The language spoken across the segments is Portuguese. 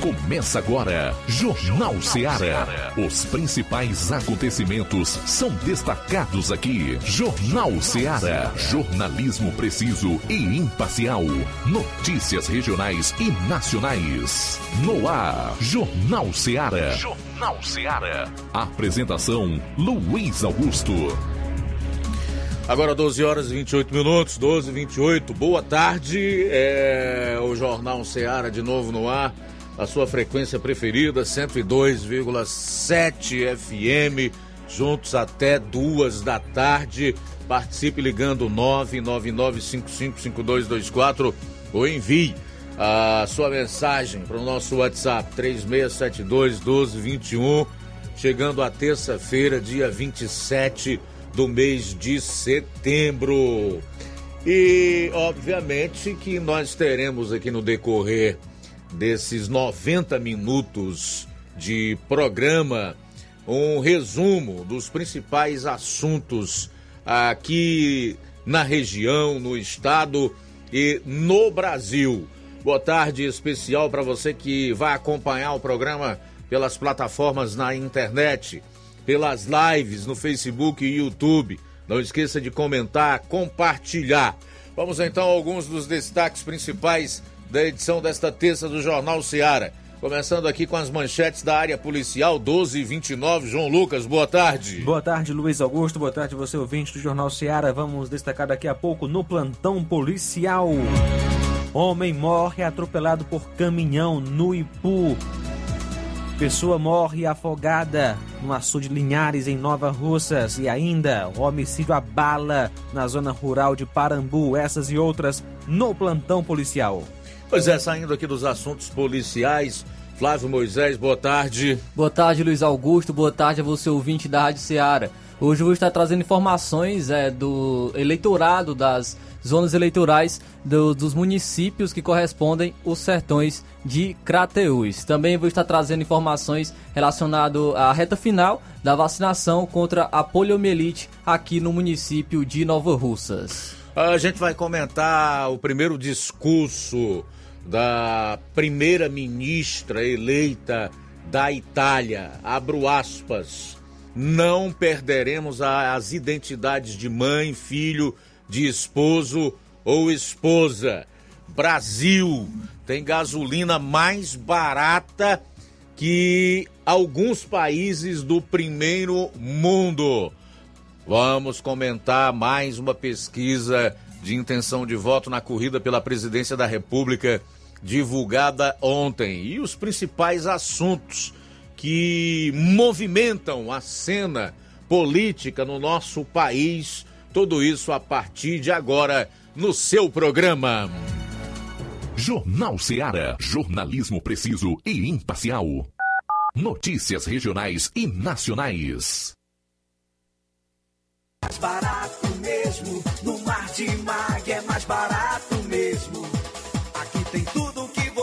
Começa agora, Jornal Seara. Os principais acontecimentos são destacados aqui. Jornal Seara. Jornalismo preciso e imparcial. Notícias regionais e nacionais. No ar, Jornal Seara. Jornal Seara. Apresentação: Luiz Augusto. Agora 12 horas e 28 minutos, 12 e 28. Boa tarde. É o Jornal Seara de novo no ar. A sua frequência preferida, 102,7 FM. Juntos até duas da tarde. Participe ligando 999555224 ou envie a sua mensagem para o nosso WhatsApp 3672 1221. Chegando a terça-feira, dia 27 do mês de setembro. E, obviamente, que nós teremos aqui no decorrer desses 90 minutos de programa um resumo dos principais assuntos aqui na região, no estado e no Brasil. Boa tarde especial para você que vai acompanhar o programa pelas plataformas na internet pelas lives no Facebook e YouTube. Não esqueça de comentar, compartilhar. Vamos então a alguns dos destaques principais da edição desta terça do Jornal Seara. Começando aqui com as manchetes da área policial 1229. João Lucas, boa tarde. Boa tarde, Luiz Augusto. Boa tarde, você ouvinte do Jornal Seara. Vamos destacar daqui a pouco no plantão policial. Homem morre atropelado por caminhão no Ipu. Pessoa morre afogada no açude Linhares, em Nova Russas. E ainda, homicídio a bala na zona rural de Parambu. Essas e outras no plantão policial. Pois é, saindo aqui dos assuntos policiais. Flávio Moisés, boa tarde. Boa tarde, Luiz Augusto. Boa tarde a você, ouvinte da Rádio Ceará. Hoje eu vou estar trazendo informações é, do eleitorado das zonas eleitorais do, dos municípios que correspondem os sertões de Crateús. Também vou estar trazendo informações relacionadas à reta final da vacinação contra a poliomielite aqui no município de Nova Russas. A gente vai comentar o primeiro discurso da primeira ministra eleita da Itália. Abro aspas. Não perderemos as identidades de mãe, filho, de esposo ou esposa. Brasil tem gasolina mais barata que alguns países do primeiro mundo. Vamos comentar mais uma pesquisa de intenção de voto na corrida pela presidência da República divulgada ontem e os principais assuntos que movimentam a cena política no nosso país tudo isso a partir de agora no seu programa. Jornal Seara. Jornalismo preciso e imparcial. Notícias regionais e nacionais. Barato mesmo. No Mar de Mag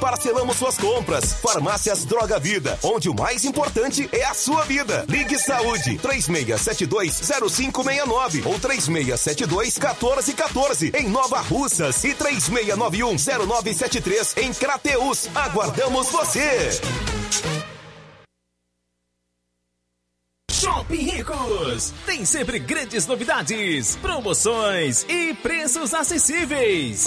parcelamos suas compras. Farmácias Droga Vida, onde o mais importante é a sua vida. Ligue Saúde 36720569 ou 36721414 em Nova Russas e 36910973 em Crateus. Aguardamos você. Shopping Ricos tem sempre grandes novidades, promoções e preços acessíveis.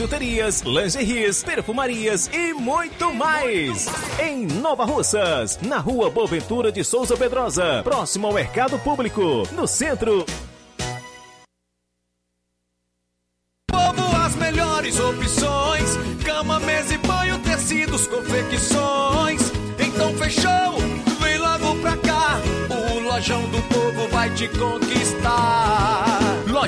bijuterias, lingeries, perfumarias e muito mais. Em Nova Russas, na rua Boaventura de Souza Pedrosa, próximo ao Mercado Público, no centro. Povo, as melhores opções: cama, mesa e banho, tecidos, confecções. Então fechou, vem logo pra cá. O Lojão do Povo vai te conquistar.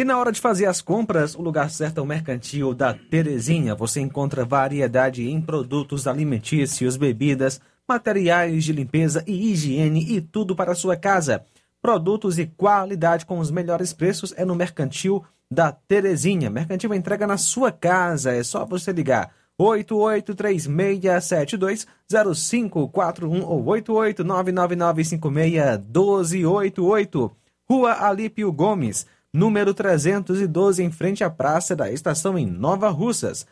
E na hora de fazer as compras, o lugar certo é o Mercantil da Terezinha. Você encontra variedade em produtos alimentícios, bebidas, materiais de limpeza e higiene e tudo para a sua casa. Produtos e qualidade com os melhores preços é no Mercantil da Terezinha. Mercantil entrega na sua casa, é só você ligar 8836720541 ou 88999561288. Rua Alípio Gomes número 312, em frente à praça da estação em Nova Russas.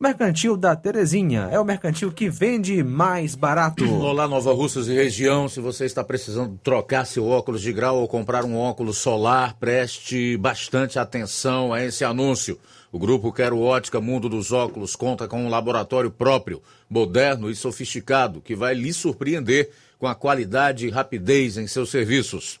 Mercantil da Terezinha é o mercantil que vende mais barato. Olá, Nova Russas e região. Se você está precisando trocar seu óculos de grau ou comprar um óculos solar, preste bastante atenção a esse anúncio. O grupo Quero Ótica Mundo dos Óculos conta com um laboratório próprio, moderno e sofisticado, que vai lhe surpreender com a qualidade e rapidez em seus serviços.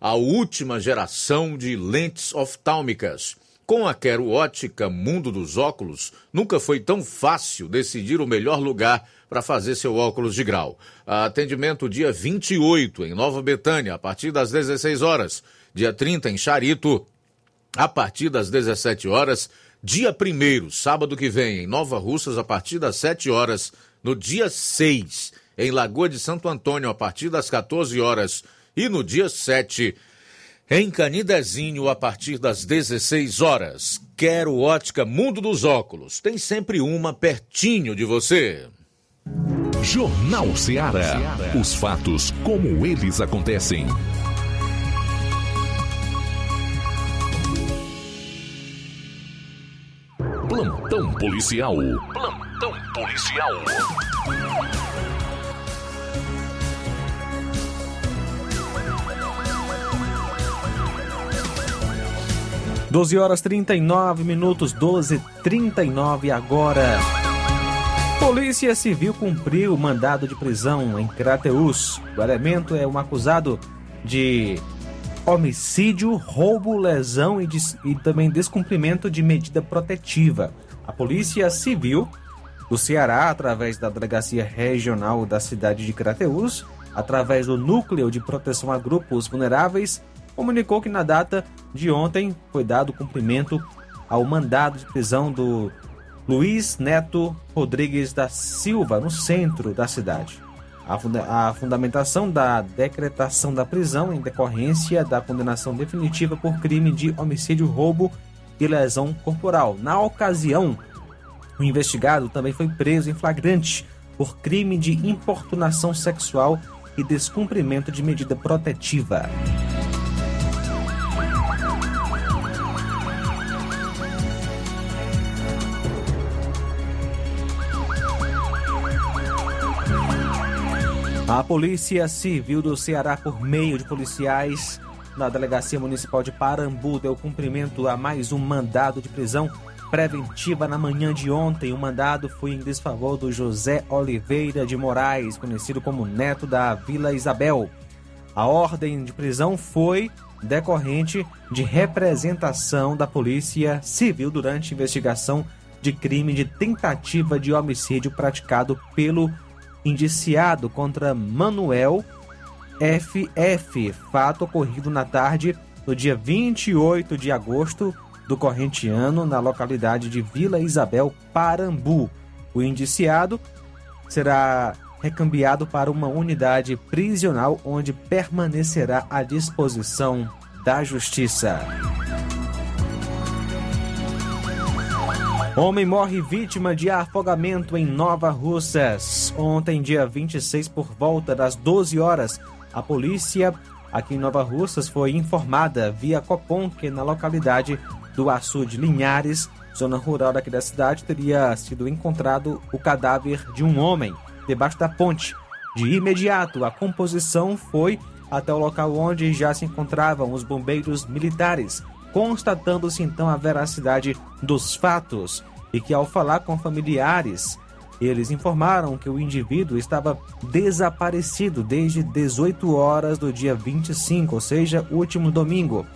a última geração de lentes oftálmicas. Com a Quero Ótica Mundo dos Óculos, nunca foi tão fácil decidir o melhor lugar para fazer seu óculos de grau. Atendimento dia 28 em Nova Betânia, a partir das 16 horas. Dia 30 em Charito, a partir das 17 horas. Dia 1 sábado que vem, em Nova Russas, a partir das 7 horas. No dia 6, em Lagoa de Santo Antônio, a partir das 14 horas. E no dia 7, em Canidezinho, a partir das 16 horas. Quero ótica Mundo dos Óculos. Tem sempre uma pertinho de você. Jornal Ceará. Os fatos como eles acontecem. Plantão policial. Plantão policial. 12 horas 39 minutos, 12 39 agora. Polícia Civil cumpriu mandado de prisão em Crateus. O elemento é um acusado de homicídio, roubo, lesão e, des... e também descumprimento de medida protetiva. A Polícia Civil do Ceará, através da Delegacia Regional da cidade de Crateus, através do Núcleo de Proteção a Grupos Vulneráveis, comunicou que na data de ontem foi dado cumprimento ao mandado de prisão do Luiz Neto Rodrigues da Silva, no centro da cidade. A, funda a fundamentação da decretação da prisão em decorrência da condenação definitiva por crime de homicídio, roubo e lesão corporal. Na ocasião, o investigado também foi preso em flagrante por crime de importunação sexual e descumprimento de medida protetiva. A Polícia Civil do Ceará, por meio de policiais na Delegacia Municipal de Parambu, deu cumprimento a mais um mandado de prisão preventiva na manhã de ontem. O mandado foi em desfavor do José Oliveira de Moraes, conhecido como neto da Vila Isabel. A ordem de prisão foi decorrente de representação da Polícia Civil durante investigação de crime de tentativa de homicídio praticado pelo indiciado contra Manuel FF, fato ocorrido na tarde do dia 28 de agosto do corrente ano na localidade de Vila Isabel, Parambu. O indiciado será recambiado para uma unidade prisional onde permanecerá à disposição da Justiça. Homem morre vítima de afogamento em Nova Russas. Ontem, dia 26, por volta das 12 horas, a polícia aqui em Nova Russas foi informada via Copom que na localidade do Açude Linhares, zona rural daqui da cidade, teria sido encontrado o cadáver de um homem debaixo da ponte. De imediato, a composição foi até o local onde já se encontravam os bombeiros militares constatando-se então a veracidade dos fatos e que, ao falar com familiares, eles informaram que o indivíduo estava desaparecido desde 18 horas do dia 25, ou seja, último domingo.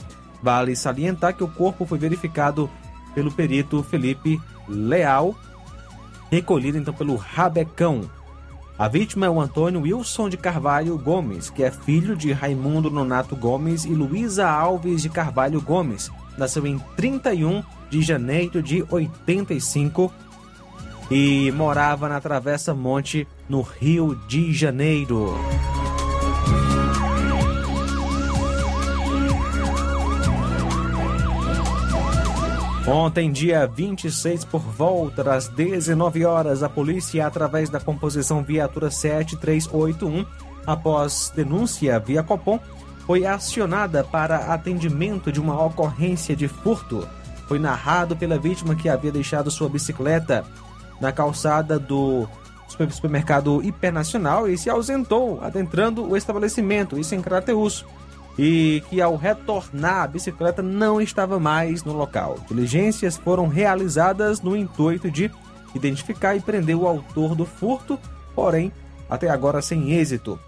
Vale salientar que o corpo foi verificado pelo perito Felipe Leal, recolhido então pelo Rabecão, a vítima é o Antônio Wilson de Carvalho Gomes, que é filho de Raimundo Nonato Gomes e Luísa Alves de Carvalho Gomes. Nasceu em 31 de janeiro de 85 e morava na Travessa Monte, no Rio de Janeiro. Ontem, dia 26, por volta das 19 horas, a polícia, através da composição Viatura 7381, após denúncia via Copom, foi acionada para atendimento de uma ocorrência de furto. Foi narrado pela vítima que havia deixado sua bicicleta na calçada do supermercado Hipernacional e se ausentou, adentrando o estabelecimento, isso em Crateus e que ao retornar a bicicleta não estava mais no local. Diligências foram realizadas no intuito de identificar e prender o autor do furto, porém, até agora sem êxito.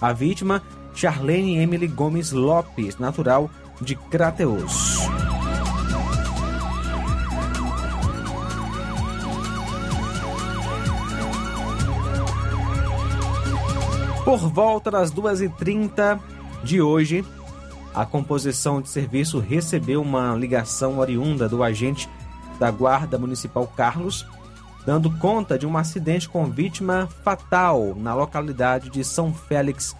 A vítima, Charlene Emily Gomes Lopes, natural de Crateus. Por volta das 2h30 de hoje, a composição de serviço recebeu uma ligação oriunda do agente da Guarda Municipal Carlos, dando conta de um acidente com vítima fatal na localidade de São Félix,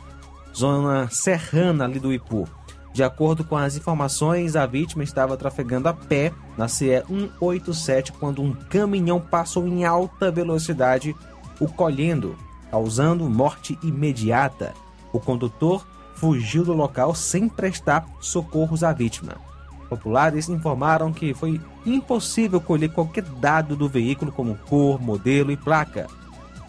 zona serrana ali do Ipu. De acordo com as informações, a vítima estava trafegando a pé na CE 187 quando um caminhão passou em alta velocidade, o colhendo, causando morte imediata. O condutor fugiu do local sem prestar socorros à vítima. Populares informaram que foi impossível colher qualquer dado do veículo, como cor, modelo e placa.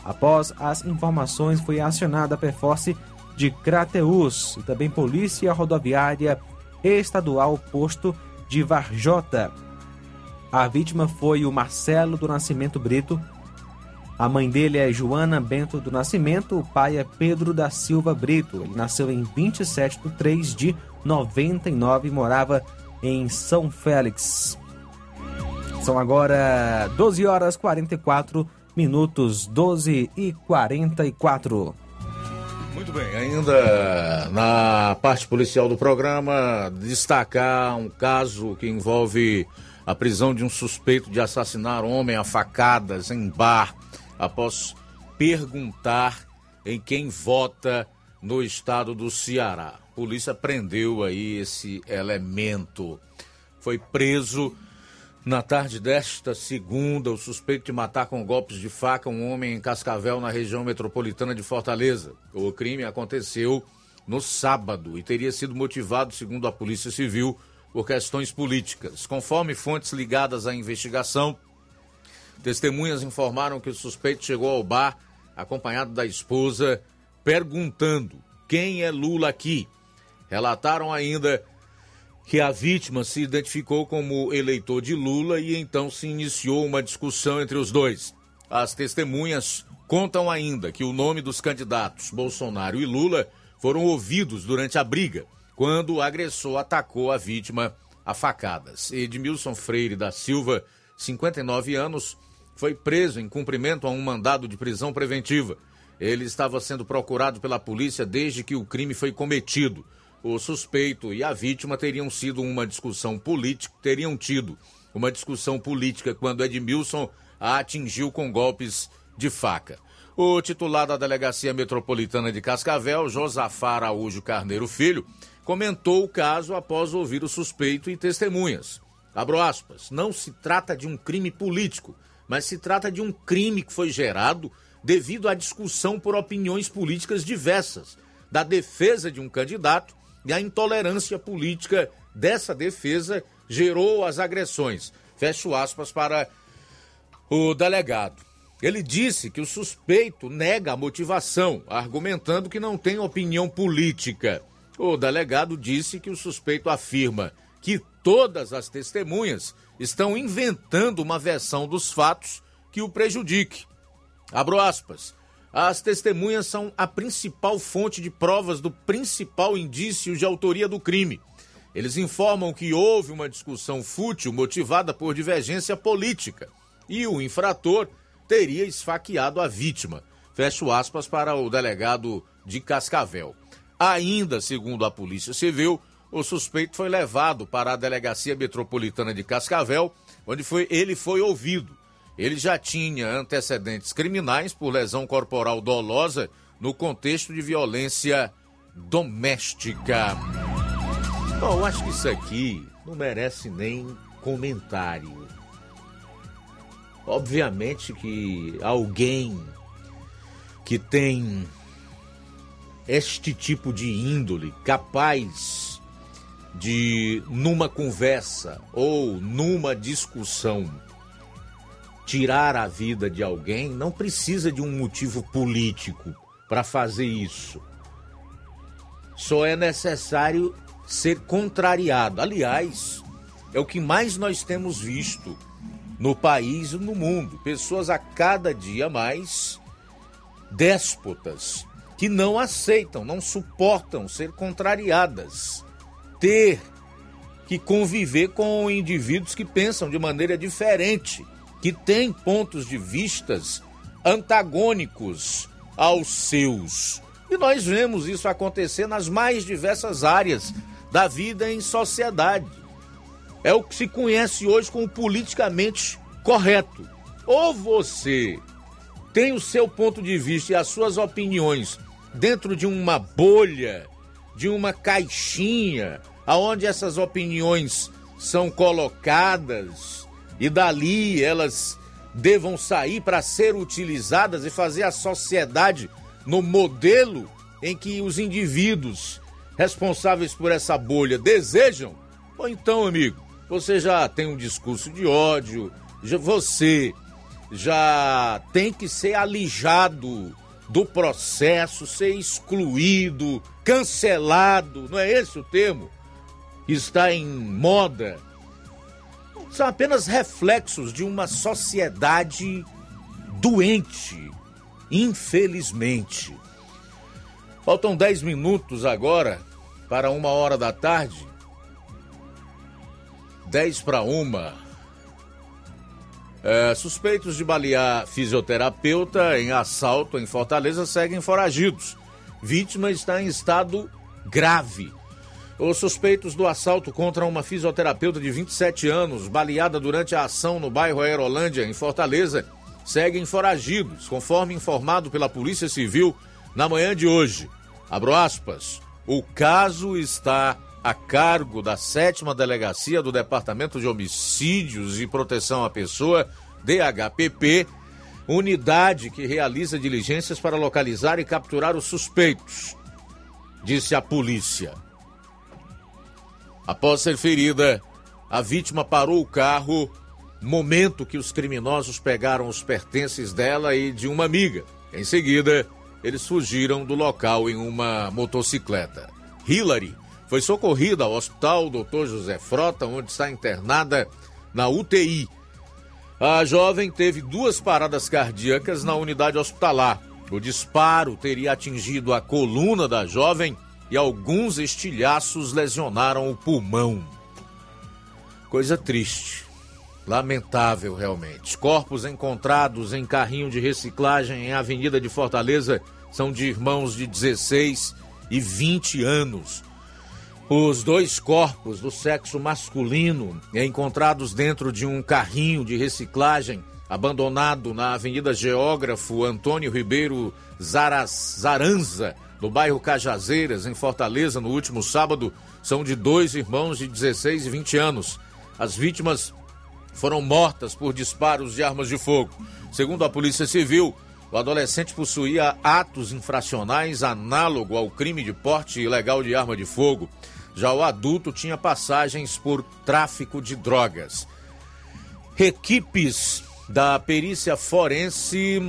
Após as informações, foi acionada a Perforce de Crateus e também Polícia Rodoviária Estadual Posto de Varjota. A vítima foi o Marcelo do Nascimento Brito, a mãe dele é Joana Bento do Nascimento, o pai é Pedro da Silva Brito. Ele nasceu em 27 de 3 de 99 e morava em São Félix. São agora 12 horas 44 minutos, 12 e 44. Muito bem, ainda na parte policial do programa, destacar um caso que envolve a prisão de um suspeito de assassinar homem a facadas em bar após perguntar em quem vota no estado do Ceará. A polícia prendeu aí esse elemento. Foi preso na tarde desta segunda o suspeito de matar com golpes de faca um homem em Cascavel, na região metropolitana de Fortaleza. O crime aconteceu no sábado e teria sido motivado, segundo a Polícia Civil, por questões políticas. Conforme fontes ligadas à investigação, Testemunhas informaram que o suspeito chegou ao bar acompanhado da esposa, perguntando quem é Lula aqui. Relataram ainda que a vítima se identificou como eleitor de Lula e então se iniciou uma discussão entre os dois. As testemunhas contam ainda que o nome dos candidatos Bolsonaro e Lula foram ouvidos durante a briga, quando o agressor atacou a vítima a facadas. Edmilson Freire da Silva, 59 anos, foi preso em cumprimento a um mandado de prisão preventiva. Ele estava sendo procurado pela polícia desde que o crime foi cometido. O suspeito e a vítima teriam sido uma discussão política, teriam tido uma discussão política quando Edmilson a atingiu com golpes de faca. O titular da Delegacia Metropolitana de Cascavel, Josafá Araújo Carneiro Filho, comentou o caso após ouvir o suspeito e testemunhas. Abro aspas, não se trata de um crime político, mas se trata de um crime que foi gerado devido à discussão por opiniões políticas diversas, da defesa de um candidato e a intolerância política dessa defesa gerou as agressões. Fecho aspas para o delegado. Ele disse que o suspeito nega a motivação, argumentando que não tem opinião política. O delegado disse que o suspeito afirma que todas as testemunhas estão inventando uma versão dos fatos que o prejudique. Abro aspas. As testemunhas são a principal fonte de provas do principal indício de autoria do crime. Eles informam que houve uma discussão fútil motivada por divergência política e o infrator teria esfaqueado a vítima. Fecho aspas para o delegado de Cascavel. Ainda, segundo a Polícia Civil, o suspeito foi levado para a Delegacia Metropolitana de Cascavel, onde foi, ele foi ouvido. ele já tinha antecedentes criminais por lesão corporal dolosa no contexto de violência doméstica. Bom, eu acho que isso aqui não merece nem comentário. Obviamente que alguém que tem este tipo de índole capaz de, numa conversa ou numa discussão, tirar a vida de alguém, não precisa de um motivo político para fazer isso. Só é necessário ser contrariado. Aliás, é o que mais nós temos visto no país e no mundo. Pessoas a cada dia mais déspotas que não aceitam, não suportam ser contrariadas, ter que conviver com indivíduos que pensam de maneira diferente, que têm pontos de vistas antagônicos aos seus. E nós vemos isso acontecer nas mais diversas áreas da vida em sociedade. É o que se conhece hoje como politicamente correto. Ou você tem o seu ponto de vista e as suas opiniões dentro de uma bolha, de uma caixinha, aonde essas opiniões são colocadas e dali elas devam sair para ser utilizadas e fazer a sociedade no modelo em que os indivíduos responsáveis por essa bolha desejam, ou então, amigo, você já tem um discurso de ódio, já, você já tem que ser alijado do processo, ser excluído, cancelado, não é esse o termo? Está em moda. São apenas reflexos de uma sociedade doente, infelizmente. Faltam 10 minutos agora para uma hora da tarde. 10 para uma. É, suspeitos de balear fisioterapeuta em assalto em Fortaleza seguem foragidos. Vítima está em estado grave. Os suspeitos do assalto contra uma fisioterapeuta de 27 anos, baleada durante a ação no bairro Aerolândia, em Fortaleza, seguem foragidos, conforme informado pela Polícia Civil na manhã de hoje. Abro aspas. O caso está a cargo da sétima delegacia do Departamento de Homicídios e Proteção à Pessoa, DHPP, unidade que realiza diligências para localizar e capturar os suspeitos, disse a polícia. Após ser ferida, a vítima parou o carro, momento que os criminosos pegaram os pertences dela e de uma amiga. Em seguida, eles fugiram do local em uma motocicleta. Hillary foi socorrida ao hospital Dr. José Frota, onde está internada na UTI. A jovem teve duas paradas cardíacas na unidade hospitalar. O disparo teria atingido a coluna da jovem e alguns estilhaços lesionaram o pulmão. Coisa triste. Lamentável, realmente. Corpos encontrados em carrinho de reciclagem em Avenida de Fortaleza são de irmãos de 16 e 20 anos. Os dois corpos do sexo masculino encontrados dentro de um carrinho de reciclagem abandonado na Avenida Geógrafo Antônio Ribeiro Zaraz, Zaranza, no bairro Cajazeiras, em Fortaleza, no último sábado, são de dois irmãos de 16 e 20 anos. As vítimas foram mortas por disparos de armas de fogo. Segundo a Polícia Civil, o adolescente possuía atos infracionais análogo ao crime de porte ilegal de arma de fogo. Já o adulto tinha passagens por tráfico de drogas. Equipes da perícia forense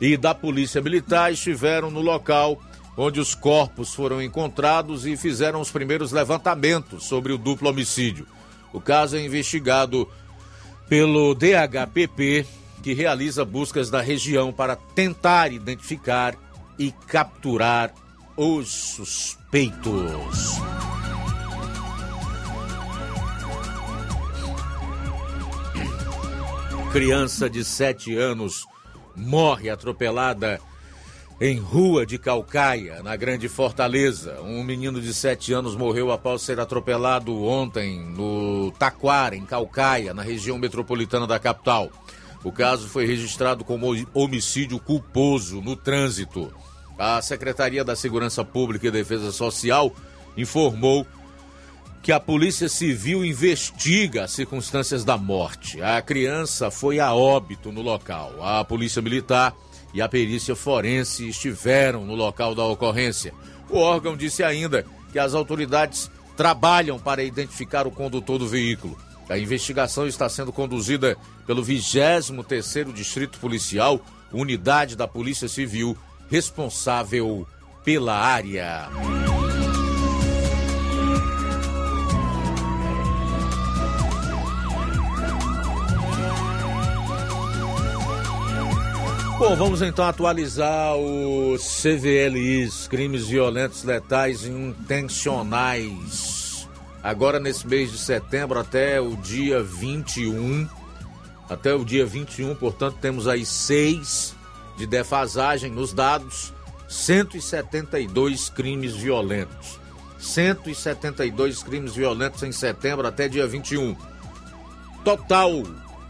e da polícia militar estiveram no local onde os corpos foram encontrados e fizeram os primeiros levantamentos sobre o duplo homicídio. O caso é investigado pelo DHPP, que realiza buscas na região para tentar identificar e capturar os suspeitos. Criança de 7 anos morre atropelada em Rua de Calcaia, na Grande Fortaleza. Um menino de 7 anos morreu após ser atropelado ontem no Taquara, em Calcaia, na região metropolitana da capital. O caso foi registrado como homicídio culposo no trânsito. A Secretaria da Segurança Pública e Defesa Social informou que a Polícia Civil investiga as circunstâncias da morte. A criança foi a óbito no local. A Polícia Militar e a perícia forense estiveram no local da ocorrência. O órgão disse ainda que as autoridades trabalham para identificar o condutor do veículo. A investigação está sendo conduzida pelo 23º Distrito Policial, unidade da Polícia Civil, responsável pela área. Bom, vamos então atualizar os CVLIs, crimes violentos letais intencionais. Agora nesse mês de setembro até o dia 21, até o dia 21, portanto, temos aí seis de defasagem nos dados, 172 crimes violentos. 172 crimes violentos em setembro até dia 21. Total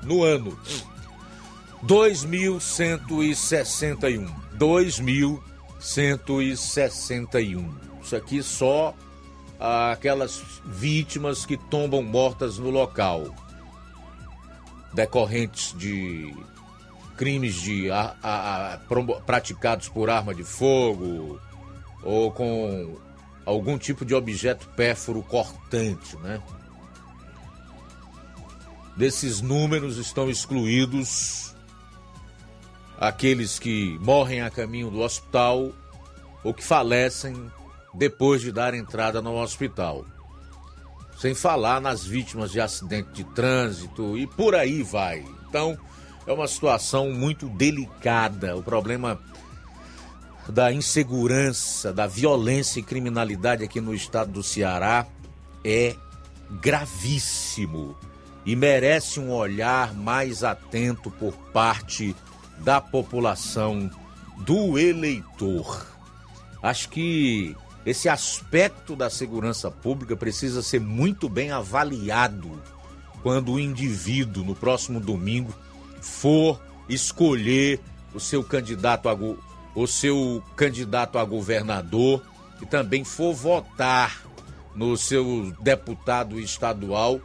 no ano 2.161. 2.161. Isso aqui só aquelas vítimas que tombam mortas no local, decorrentes de crimes de a, a, a, praticados por arma de fogo ou com algum tipo de objeto pérfuro cortante, né? Desses números estão excluídos aqueles que morrem a caminho do hospital ou que falecem depois de dar entrada no hospital. Sem falar nas vítimas de acidente de trânsito e por aí vai. Então, é uma situação muito delicada. O problema da insegurança, da violência e criminalidade aqui no estado do Ceará é gravíssimo e merece um olhar mais atento por parte da população, do eleitor. Acho que esse aspecto da segurança pública precisa ser muito bem avaliado quando o indivíduo, no próximo domingo, for escolher o seu candidato a, o seu candidato a governador e também for votar no seu deputado estadual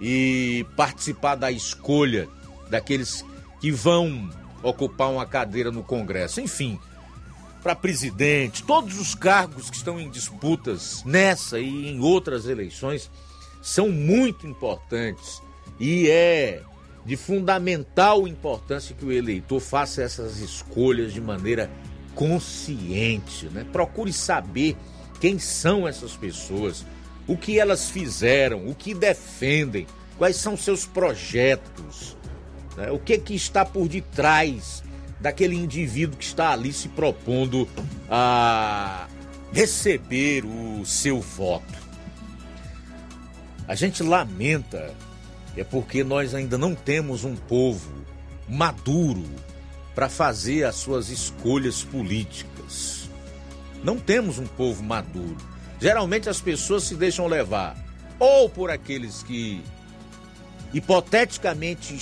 e participar da escolha daqueles que vão ocupar uma cadeira no Congresso. Enfim, para presidente, todos os cargos que estão em disputas nessa e em outras eleições são muito importantes e é de fundamental importância que o eleitor faça essas escolhas de maneira consciente, né? Procure saber quem são essas pessoas, o que elas fizeram, o que defendem, quais são seus projetos, né? O que, que está por detrás daquele indivíduo que está ali se propondo a receber o seu voto? A gente lamenta, é porque nós ainda não temos um povo maduro para fazer as suas escolhas políticas. Não temos um povo maduro. Geralmente as pessoas se deixam levar ou por aqueles que hipoteticamente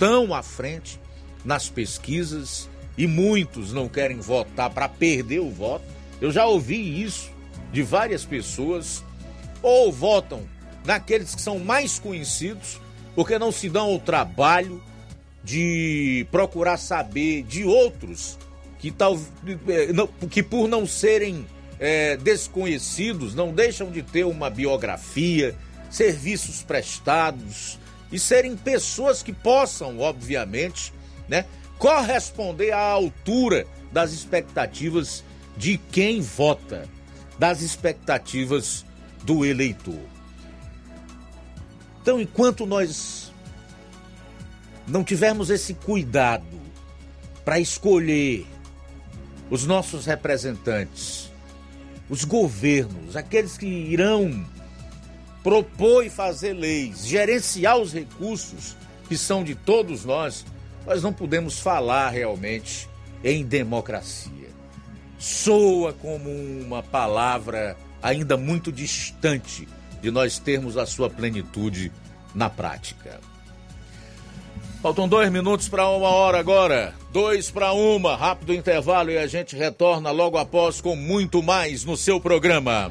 estão à frente nas pesquisas e muitos não querem votar para perder o voto. Eu já ouvi isso de várias pessoas, ou votam naqueles que são mais conhecidos, porque não se dão o trabalho de procurar saber de outros que, tal, que por não serem é, desconhecidos, não deixam de ter uma biografia, serviços prestados, e serem pessoas que possam, obviamente, né, corresponder à altura das expectativas de quem vota, das expectativas do eleitor. Então, enquanto nós não tivermos esse cuidado para escolher os nossos representantes, os governos, aqueles que irão propor e fazer leis, gerenciar os recursos que são de todos nós, nós não podemos falar realmente em democracia. soa como uma palavra ainda muito distante de nós termos a sua plenitude na prática. Faltam dois minutos para uma hora agora. Dois para uma. Rápido intervalo e a gente retorna logo após com muito mais no seu programa.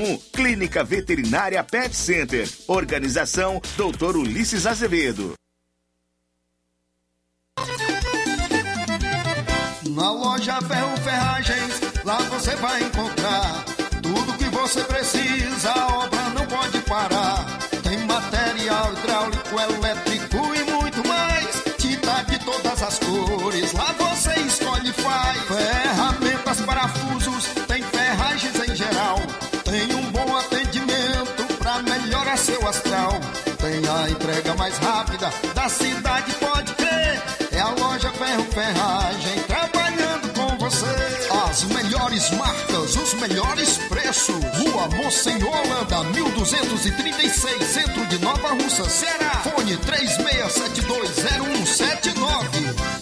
981658401. Clínica Veterinária Pet Center. Organização Dr. Ulisses Azevedo. Na loja Ferro Ferragens, lá você vai encontrar tudo que você precisa, melhores marcas, os melhores preços. Rua Holanda, 1236, centro de Nova Russa, Ceará. Fone 36720179.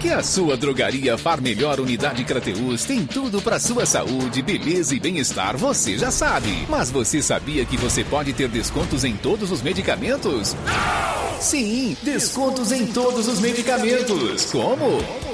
Que a sua drogaria Far Melhor Unidade Crateus tem tudo para sua saúde, beleza e bem-estar, você já sabe. Mas você sabia que você pode ter descontos em todos os medicamentos? Sim, descontos em todos os medicamentos. Como?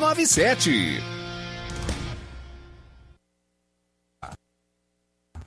6297.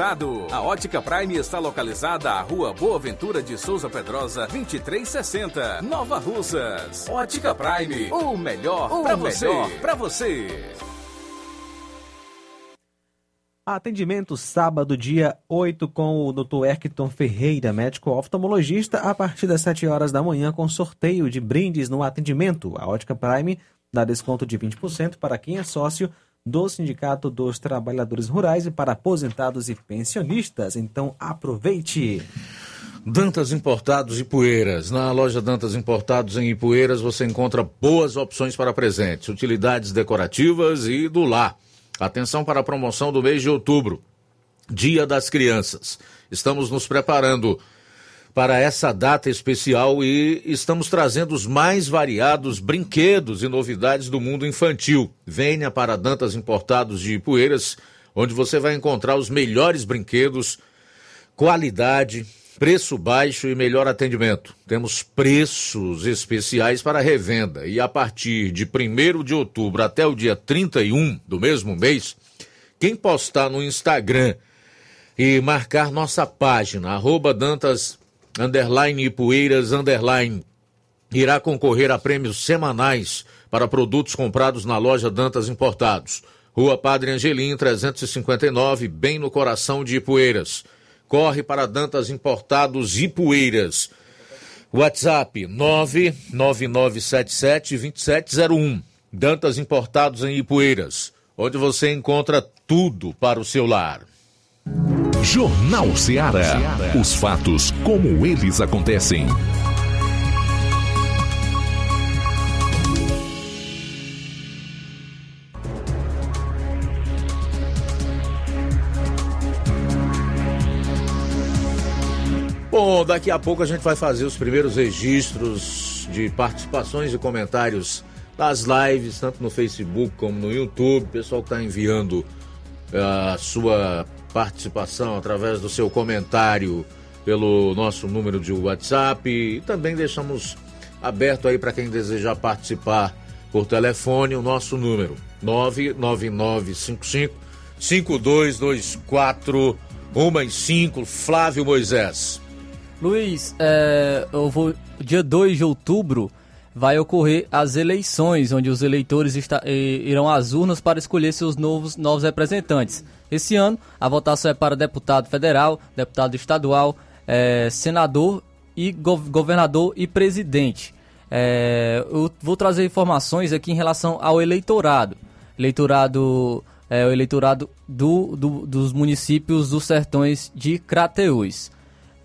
A Ótica Prime está localizada à Rua Boa Ventura de Souza Pedrosa, 2360, Nova Russas. Ótica Prime, o melhor para você. Pra você. Atendimento sábado, dia 8, com o Dr. Erkton Ferreira, médico oftalmologista, a partir das 7 horas da manhã, com sorteio de brindes no atendimento. A Ótica Prime dá desconto de 20% para quem é sócio do Sindicato dos Trabalhadores Rurais e para aposentados e pensionistas. Então aproveite! Dantas Importados e Poeiras. Na loja Dantas Importados em Ipueiras você encontra boas opções para presentes, utilidades decorativas e do lar. Atenção para a promoção do mês de outubro, Dia das Crianças. Estamos nos preparando para essa data especial e estamos trazendo os mais variados brinquedos e novidades do mundo infantil. Venha para Dantas Importados de Ipueiras, onde você vai encontrar os melhores brinquedos, qualidade, preço baixo e melhor atendimento. Temos preços especiais para revenda e a partir de 1 de outubro até o dia 31 do mesmo mês, quem postar no Instagram e marcar nossa página, arroba Dantas underline Ipueiras underline, irá concorrer a prêmios semanais para produtos comprados na loja Dantas Importados. Rua Padre Angelim, 359, bem no coração de Ipueiras. Corre para Dantas Importados Ipueiras. WhatsApp 999772701. Dantas Importados em Ipueiras, onde você encontra tudo para o seu lar. Jornal Ceará. Os fatos como eles acontecem. Bom, daqui a pouco a gente vai fazer os primeiros registros de participações e comentários das lives, tanto no Facebook como no YouTube. Pessoal que está enviando a sua participação através do seu comentário pelo nosso número de WhatsApp e também deixamos aberto aí para quem desejar participar por telefone o nosso número 99955 5224 1 Flávio Moisés. Luiz, é, eu vou, dia 2 de outubro vai ocorrer as eleições, onde os eleitores está, irão às urnas para escolher seus novos, novos representantes. Esse ano, a votação é para deputado federal, deputado estadual, é, senador e governador e presidente. É, eu vou trazer informações aqui em relação ao eleitorado. Eleitorado é o eleitorado do, do, dos municípios dos sertões de Crateús.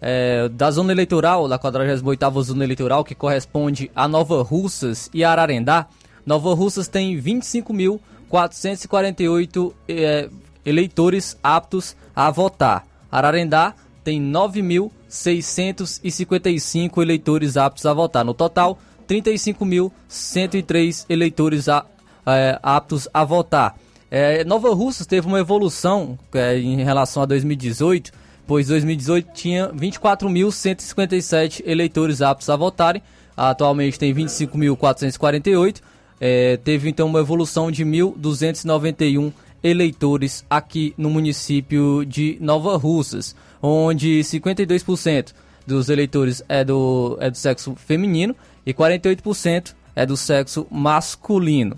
É, da zona eleitoral, da 48ª zona eleitoral, que corresponde a Nova Russas e Ararendá, Nova Russas tem 25.448 é, eleitores aptos a votar. Ararendá tem 9.655 eleitores aptos a votar. No total, 35.103 eleitores a, é, aptos a votar. É, Nova Russas teve uma evolução é, em relação a 2018, pois 2018 tinha 24.157 eleitores aptos a votarem, atualmente tem 25.448, é, teve então uma evolução de 1.291 eleitores aqui no município de Nova Russas, onde 52% dos eleitores é do, é do sexo feminino e 48% é do sexo masculino.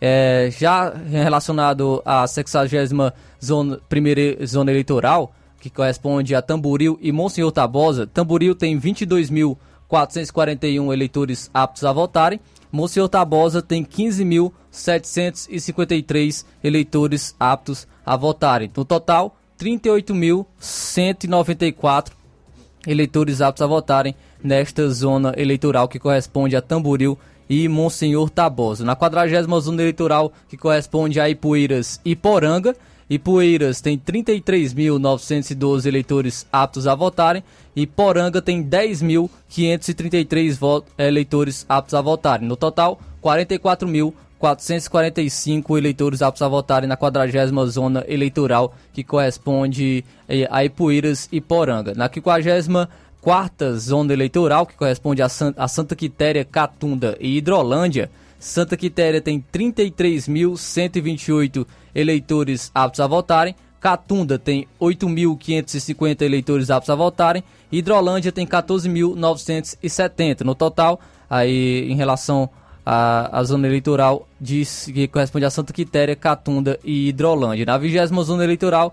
É, já relacionado à 60 zona, primeira zona eleitoral, que corresponde a Tamboril e Monsenhor Tabosa, Tamboril tem 22.441 eleitores aptos a votarem, Monsenhor Tabosa tem 15.753 eleitores aptos a votarem. No total, 38.194 eleitores aptos a votarem nesta zona eleitoral que corresponde a Tamboril e Monsenhor Tabosa. Na 40 zona eleitoral que corresponde a Ipueiras e Poranga, Ipueiras tem 33.912 eleitores aptos a votarem e Poranga tem 10.533 eleitores aptos a votarem. No total, 44.445 eleitores aptos a votarem na 40 zona eleitoral que corresponde eh, a Ipueiras e Poranga. Na 50 quarta zona eleitoral, que corresponde a Santa Quitéria, Catunda e Hidrolândia, Santa Quitéria tem 33.128 eleitores aptos a votarem. Catunda tem 8.550 eleitores aptos a votarem. Hidrolândia tem 14.970. No total, aí em relação à, à zona eleitoral diz, que corresponde a Santa Quitéria, Catunda e Hidrolândia. Na vigésima zona eleitoral,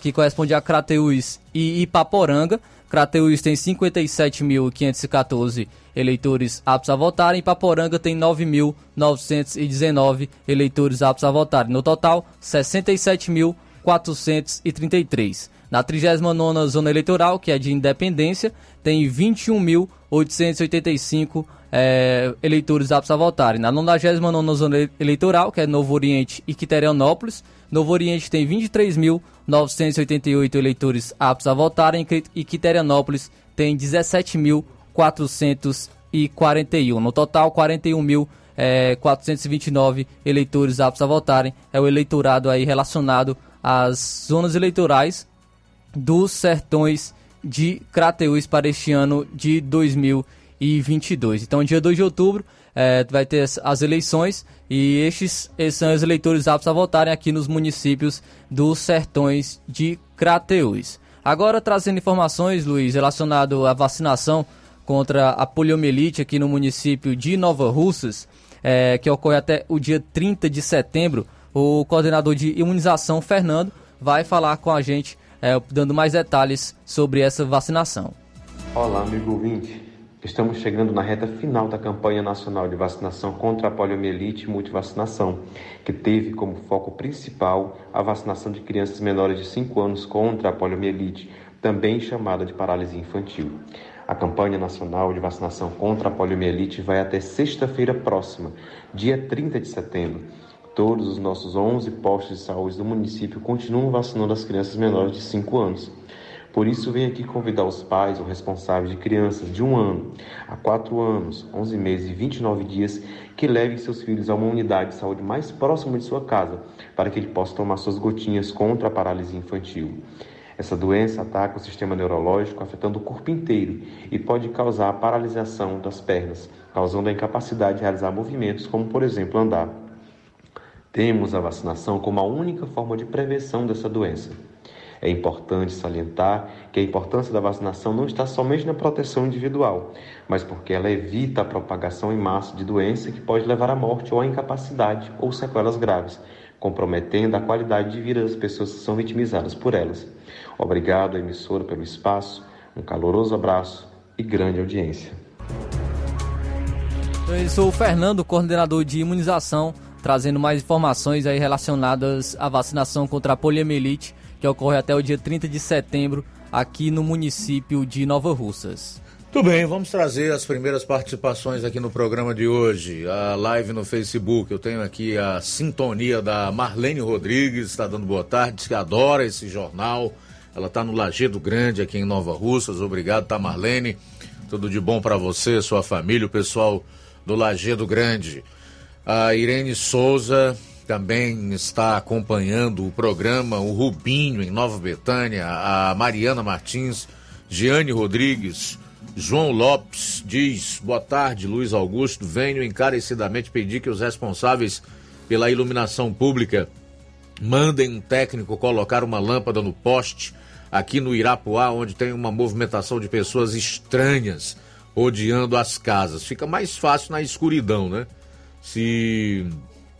que corresponde a Crateús e Ipaporanga, Crateús tem 57.514 eleitores aptos a votarem e Paporanga tem 9.919 eleitores aptos a votarem. No total, 67.433. Na 39ª zona eleitoral, que é de Independência, tem 21.885 é, eleitores aptos a votarem. Na 99ª zona eleitoral, que é Novo Oriente e Quiterianópolis, Novo Oriente tem 23.988 eleitores aptos a votarem e Quiterianópolis tem 17.441. No total, 41.429 é, 429 eleitores aptos a votarem. É o eleitorado aí relacionado às zonas eleitorais dos sertões de Crateús para este ano de 2022. Então, dia 2 de outubro, é, vai ter as eleições e estes, estes são os eleitores aptos a votarem aqui nos municípios dos sertões de Crateús. Agora trazendo informações, Luiz, relacionado à vacinação contra a poliomielite aqui no município de Nova Russas, é, que ocorre até o dia 30 de setembro. O coordenador de imunização, Fernando, vai falar com a gente, é, dando mais detalhes sobre essa vacinação. Olá, amigo ouvinte. Estamos chegando na reta final da campanha nacional de vacinação contra a poliomielite e multivacinação, que teve como foco principal a vacinação de crianças menores de 5 anos contra a poliomielite, também chamada de paralisia infantil. A campanha nacional de vacinação contra a poliomielite vai até sexta-feira próxima, dia 30 de setembro. Todos os nossos 11 postos de saúde do município continuam vacinando as crianças menores de 5 anos. Por isso, venho aqui convidar os pais ou responsáveis de crianças de 1 ano a 4 anos, 11 meses e 29 dias que levem seus filhos a uma unidade de saúde mais próxima de sua casa, para que ele possa tomar suas gotinhas contra a paralisia infantil. Essa doença ataca o sistema neurológico, afetando o corpo inteiro e pode causar paralisação das pernas, causando a incapacidade de realizar movimentos, como por exemplo andar. Temos a vacinação como a única forma de prevenção dessa doença. É importante salientar que a importância da vacinação não está somente na proteção individual, mas porque ela evita a propagação em massa de doença que pode levar à morte ou à incapacidade ou sequelas graves, comprometendo a qualidade de vida das pessoas que são vitimizadas por elas. Obrigado, emissora, pelo espaço, um caloroso abraço e grande audiência. Eu sou o Fernando, coordenador de imunização, trazendo mais informações aí relacionadas à vacinação contra a poliomielite que ocorre até o dia 30 de setembro aqui no município de Nova Russas. Tudo bem, vamos trazer as primeiras participações aqui no programa de hoje. A live no Facebook, eu tenho aqui a sintonia da Marlene Rodrigues, está dando boa tarde, diz que adora esse jornal. Ela está no Lagedo Grande, aqui em Nova Russas. Obrigado, tá, Marlene? Tudo de bom para você, sua família, o pessoal do Lagedo Grande. A Irene Souza também está acompanhando o programa, o Rubinho em Nova Betânia, a Mariana Martins, Giane Rodrigues, João Lopes diz: Boa tarde, Luiz Augusto. Venho encarecidamente pedir que os responsáveis pela iluminação pública mandem um técnico colocar uma lâmpada no poste aqui no Irapuá, onde tem uma movimentação de pessoas estranhas rodeando as casas. Fica mais fácil na escuridão, né? Se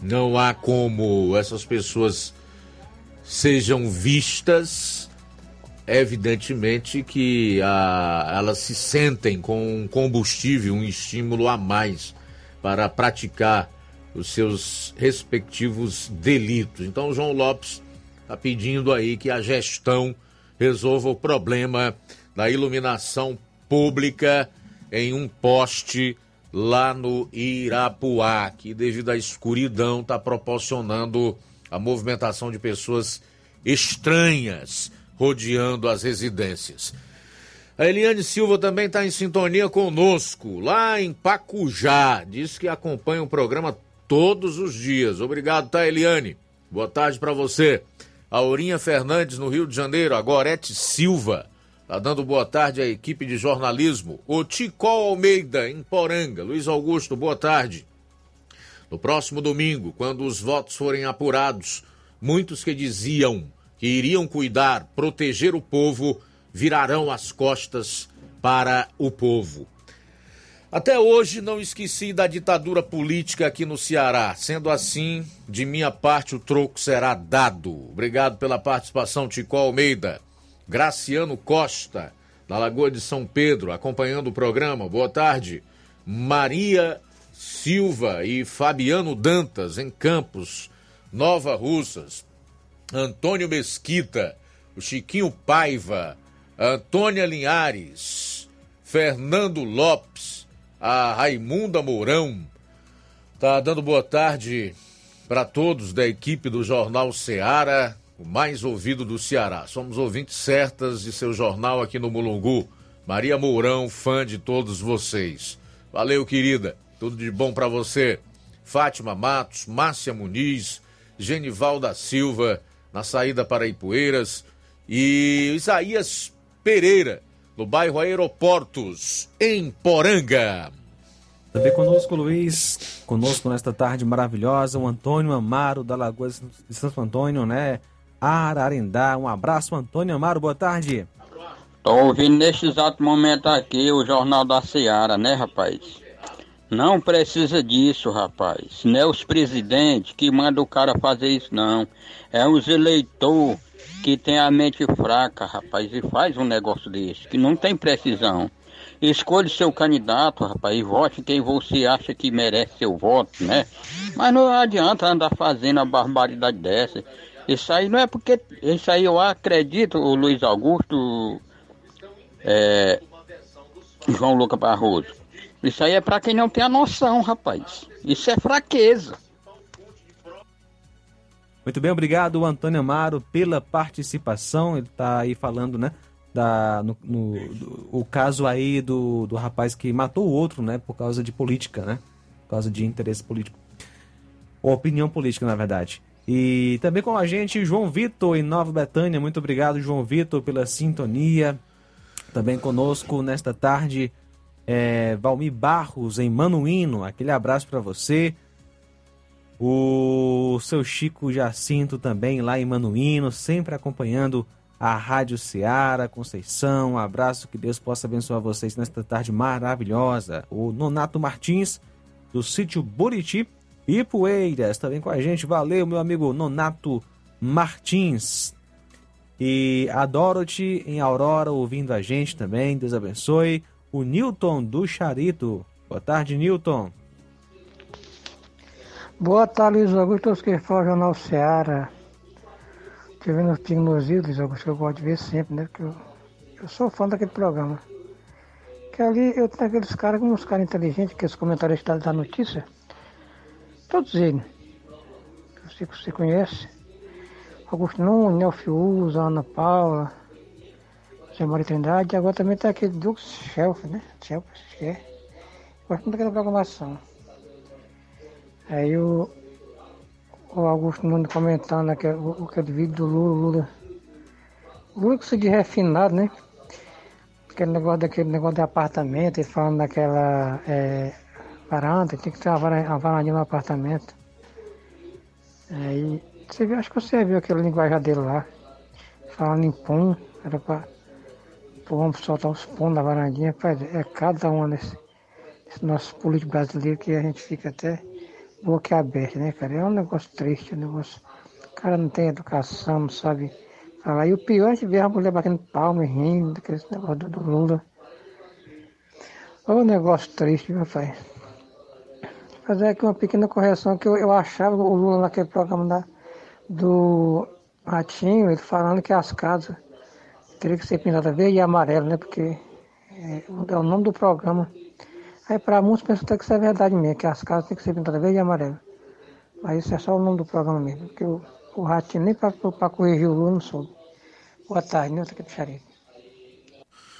não há como essas pessoas sejam vistas, evidentemente que a, elas se sentem com um combustível, um estímulo a mais para praticar os seus respectivos delitos. Então, o João Lopes está pedindo aí que a gestão resolva o problema da iluminação pública em um poste lá no Irapuá, que devido à escuridão está proporcionando a movimentação de pessoas estranhas rodeando as residências. A Eliane Silva também está em sintonia conosco, lá em Pacujá. Diz que acompanha o programa todos os dias. Obrigado, tá, Eliane? Boa tarde para você. Aurinha Fernandes, no Rio de Janeiro. A Gorete Silva. Tá dando boa tarde à equipe de jornalismo. O Ticol Almeida, em Poranga. Luiz Augusto, boa tarde. No próximo domingo, quando os votos forem apurados, muitos que diziam que iriam cuidar, proteger o povo, virarão as costas para o povo. Até hoje não esqueci da ditadura política aqui no Ceará. Sendo assim, de minha parte o troco será dado. Obrigado pela participação, Tico Almeida. Graciano Costa, da Lagoa de São Pedro, acompanhando o programa. Boa tarde. Maria Silva e Fabiano Dantas, em Campos, Nova Russas. Antônio Mesquita, o Chiquinho Paiva, Antônia Linhares, Fernando Lopes, a Raimunda Mourão. Tá dando boa tarde para todos da equipe do Jornal Ceará, o mais ouvido do Ceará. Somos ouvintes certas de seu jornal aqui no Mulungu. Maria Mourão, fã de todos vocês. Valeu, querida. Tudo de bom para você. Fátima Matos, Márcia Muniz, Genival da Silva, na saída para Ipueiras, e Isaías Pereira, no bairro Aeroportos, em Poranga. Também conosco, Luiz, conosco nesta tarde maravilhosa, o Antônio Amaro, da Lagoa de Santo Antônio, né? Ararendá. Um abraço, Antônio Amaro, boa tarde. Tô ouvindo neste exato momento aqui o Jornal da Seara, né, rapaz? Não precisa disso, rapaz. Não é os presidentes que mandam o cara fazer isso, não. É os eleitores que tem a mente fraca, rapaz, e faz um negócio desse, que não tem precisão. Escolhe seu candidato, rapaz, e vote quem você acha que merece seu voto, né? Mas não adianta andar fazendo a barbaridade dessa. Isso aí não é porque. Isso aí eu acredito, o Luiz Augusto, é, João Lucas Barroso. Isso aí é para quem não tem a noção, rapaz. Isso é fraqueza. Muito bem, obrigado, Antônio Amaro, pela participação. Ele está aí falando, né? Da, no, no do, o caso aí do, do rapaz que matou o outro, né? Por causa de política, né? Por causa de interesse político. Ou opinião política, na verdade. E também com a gente, João Vitor, em Nova Betânia. Muito obrigado, João Vitor, pela sintonia. Também conosco nesta tarde, é, Valmir Barros, em Manuíno. Aquele abraço para você. O seu Chico Jacinto também lá em Manuíno, sempre acompanhando a Rádio Ceará, Conceição. Um abraço, que Deus possa abençoar vocês nesta tarde maravilhosa. O Nonato Martins, do sítio Buriti e Poeiras, também com a gente. Valeu, meu amigo Nonato Martins. E a Dorothy em Aurora ouvindo a gente também, Deus abençoe. O Newton do Charito. Boa tarde, Newton. Boa tarde, Luiz Augusto, os que falam Jornal Seara. Estou vendo os pingos Luiz Augusto, que eu gosto de ver sempre, né? Porque eu, eu sou fã daquele programa. Que ali eu tenho aqueles caras, como uns caras inteligentes, que os comentaristas da notícia. Todos eles. Você, você conhece. Augusto Nunes, Nelfio Uza, Ana Paula, José Maria Trindade, agora também tem aquele Dux Shelf, né? Shelf, que é. Gosto muito daquela programação. Aí o, o Augusto Nunes comentando aquele, aquele vídeo do Lula, Lula. Lula que se de refinado, né? Aquele negócio daquele negócio de apartamento, ele falando daquela é, varanda, tem que ter uma, varandinha no apartamento. Aí você viu, acho que você viu aquele linguagem dele lá, falando em pum, era para homem soltar os pum da varandinha, é cada um nesse, nesse nosso político brasileiro que a gente fica até boca aberta, né, cara? É um negócio triste, um negócio. O cara não tem educação, não sabe falar. E o pior é ver a mulher batendo palma e rindo, daquele negócio do, do Lula. É um negócio triste, meu pai. Fazer aqui uma pequena correção que eu, eu achava o Lula naquele programa da, do Ratinho, ele falando que as casas teriam que ser pintadas verde e amarelo, né? Porque é, é o nome do programa. Aí para muitos pensam até que isso é verdade mesmo, que as casas têm que ser pintadas verde e amarelo. Mas isso é só o nome do programa mesmo. Porque eu, O ratinho nem para corrigir o Lula não soube. Boa tarde, Nilton aqui do Xarife.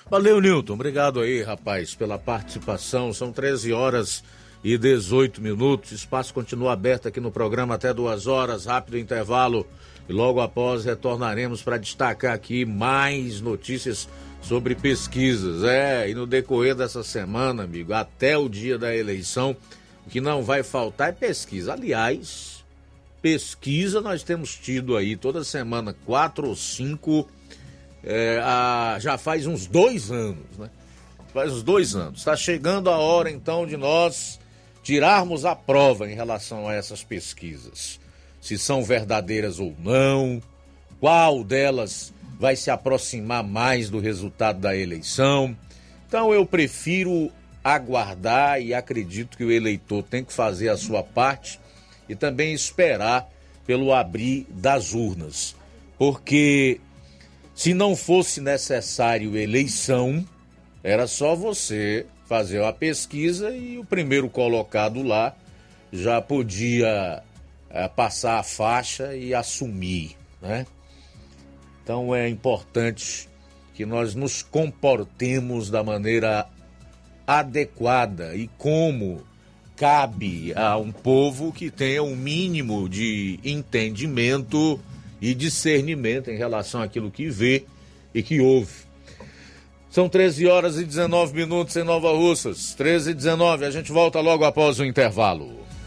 Valeu, Nilton. Obrigado aí, rapaz, pela participação. São 13 horas e 18 minutos. O espaço continua aberto aqui no programa até duas horas. Rápido intervalo. E logo após retornaremos para destacar aqui mais notícias sobre pesquisas. É, e no decorrer dessa semana, amigo, até o dia da eleição, o que não vai faltar é pesquisa. Aliás, pesquisa nós temos tido aí toda semana quatro ou cinco, é, a, já faz uns dois anos, né? Faz uns dois anos. Está chegando a hora então de nós tirarmos a prova em relação a essas pesquisas. Se são verdadeiras ou não, qual delas vai se aproximar mais do resultado da eleição. Então eu prefiro aguardar e acredito que o eleitor tem que fazer a sua parte e também esperar pelo abrir das urnas. Porque se não fosse necessário eleição, era só você fazer a pesquisa e o primeiro colocado lá já podia é, passar a faixa e assumir, né? Então é importante que nós nos comportemos da maneira adequada e como cabe a um povo que tenha um mínimo de entendimento e discernimento em relação àquilo que vê e que ouve. São 13 horas e 19 minutos em Nova Russas. 13 e 19, a gente volta logo após o intervalo.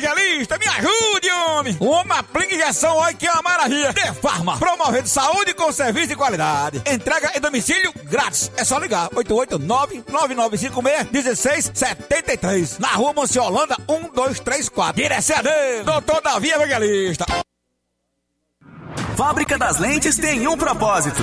Evangelista, me ajude, homem! Uma aplica injeção, olha que é uma maravilha! De Farma, promovendo saúde com serviço de qualidade. Entrega em domicílio grátis. É só ligar: 889-9956-1673. Na rua Monsiolanda, 1234. Direção a Deus, doutor Davi Evangelista. Fábrica das Lentes tem um propósito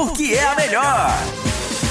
por porque é a melhor.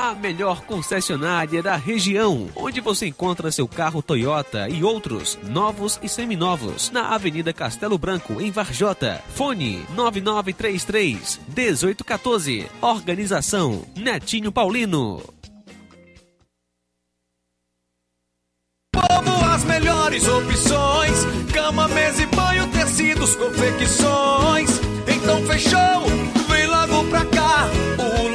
A melhor concessionária da região, onde você encontra seu carro Toyota e outros novos e seminovos, na Avenida Castelo Branco, em Varjota. Fone 9933 1814. Organização Netinho Paulino. Povo, as melhores opções: cama, mesa e banho, tecidos, confecções. Então fechou,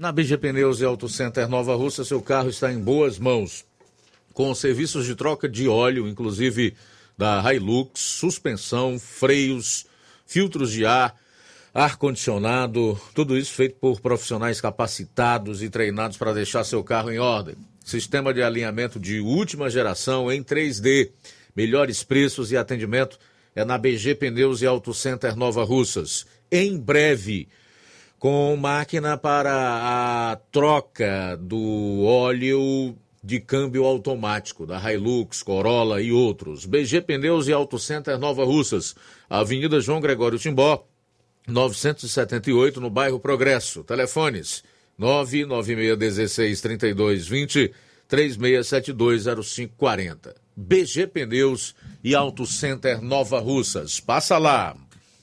Na BG Pneus e Auto Center Nova Russa, seu carro está em boas mãos. Com serviços de troca de óleo, inclusive da Hilux, suspensão, freios, filtros de ar, ar-condicionado, tudo isso feito por profissionais capacitados e treinados para deixar seu carro em ordem. Sistema de alinhamento de última geração em 3D. Melhores preços e atendimento é na BG Pneus e Auto Center Nova Russas. Em breve com máquina para a troca do óleo de câmbio automático da Hilux, Corolla e outros. BG Pneus e Auto Center Nova Russas, Avenida João Gregório Timbó, 978, no bairro Progresso. Telefones 996163220, 36720540. BG Pneus e Auto Center Nova Russas. Passa lá.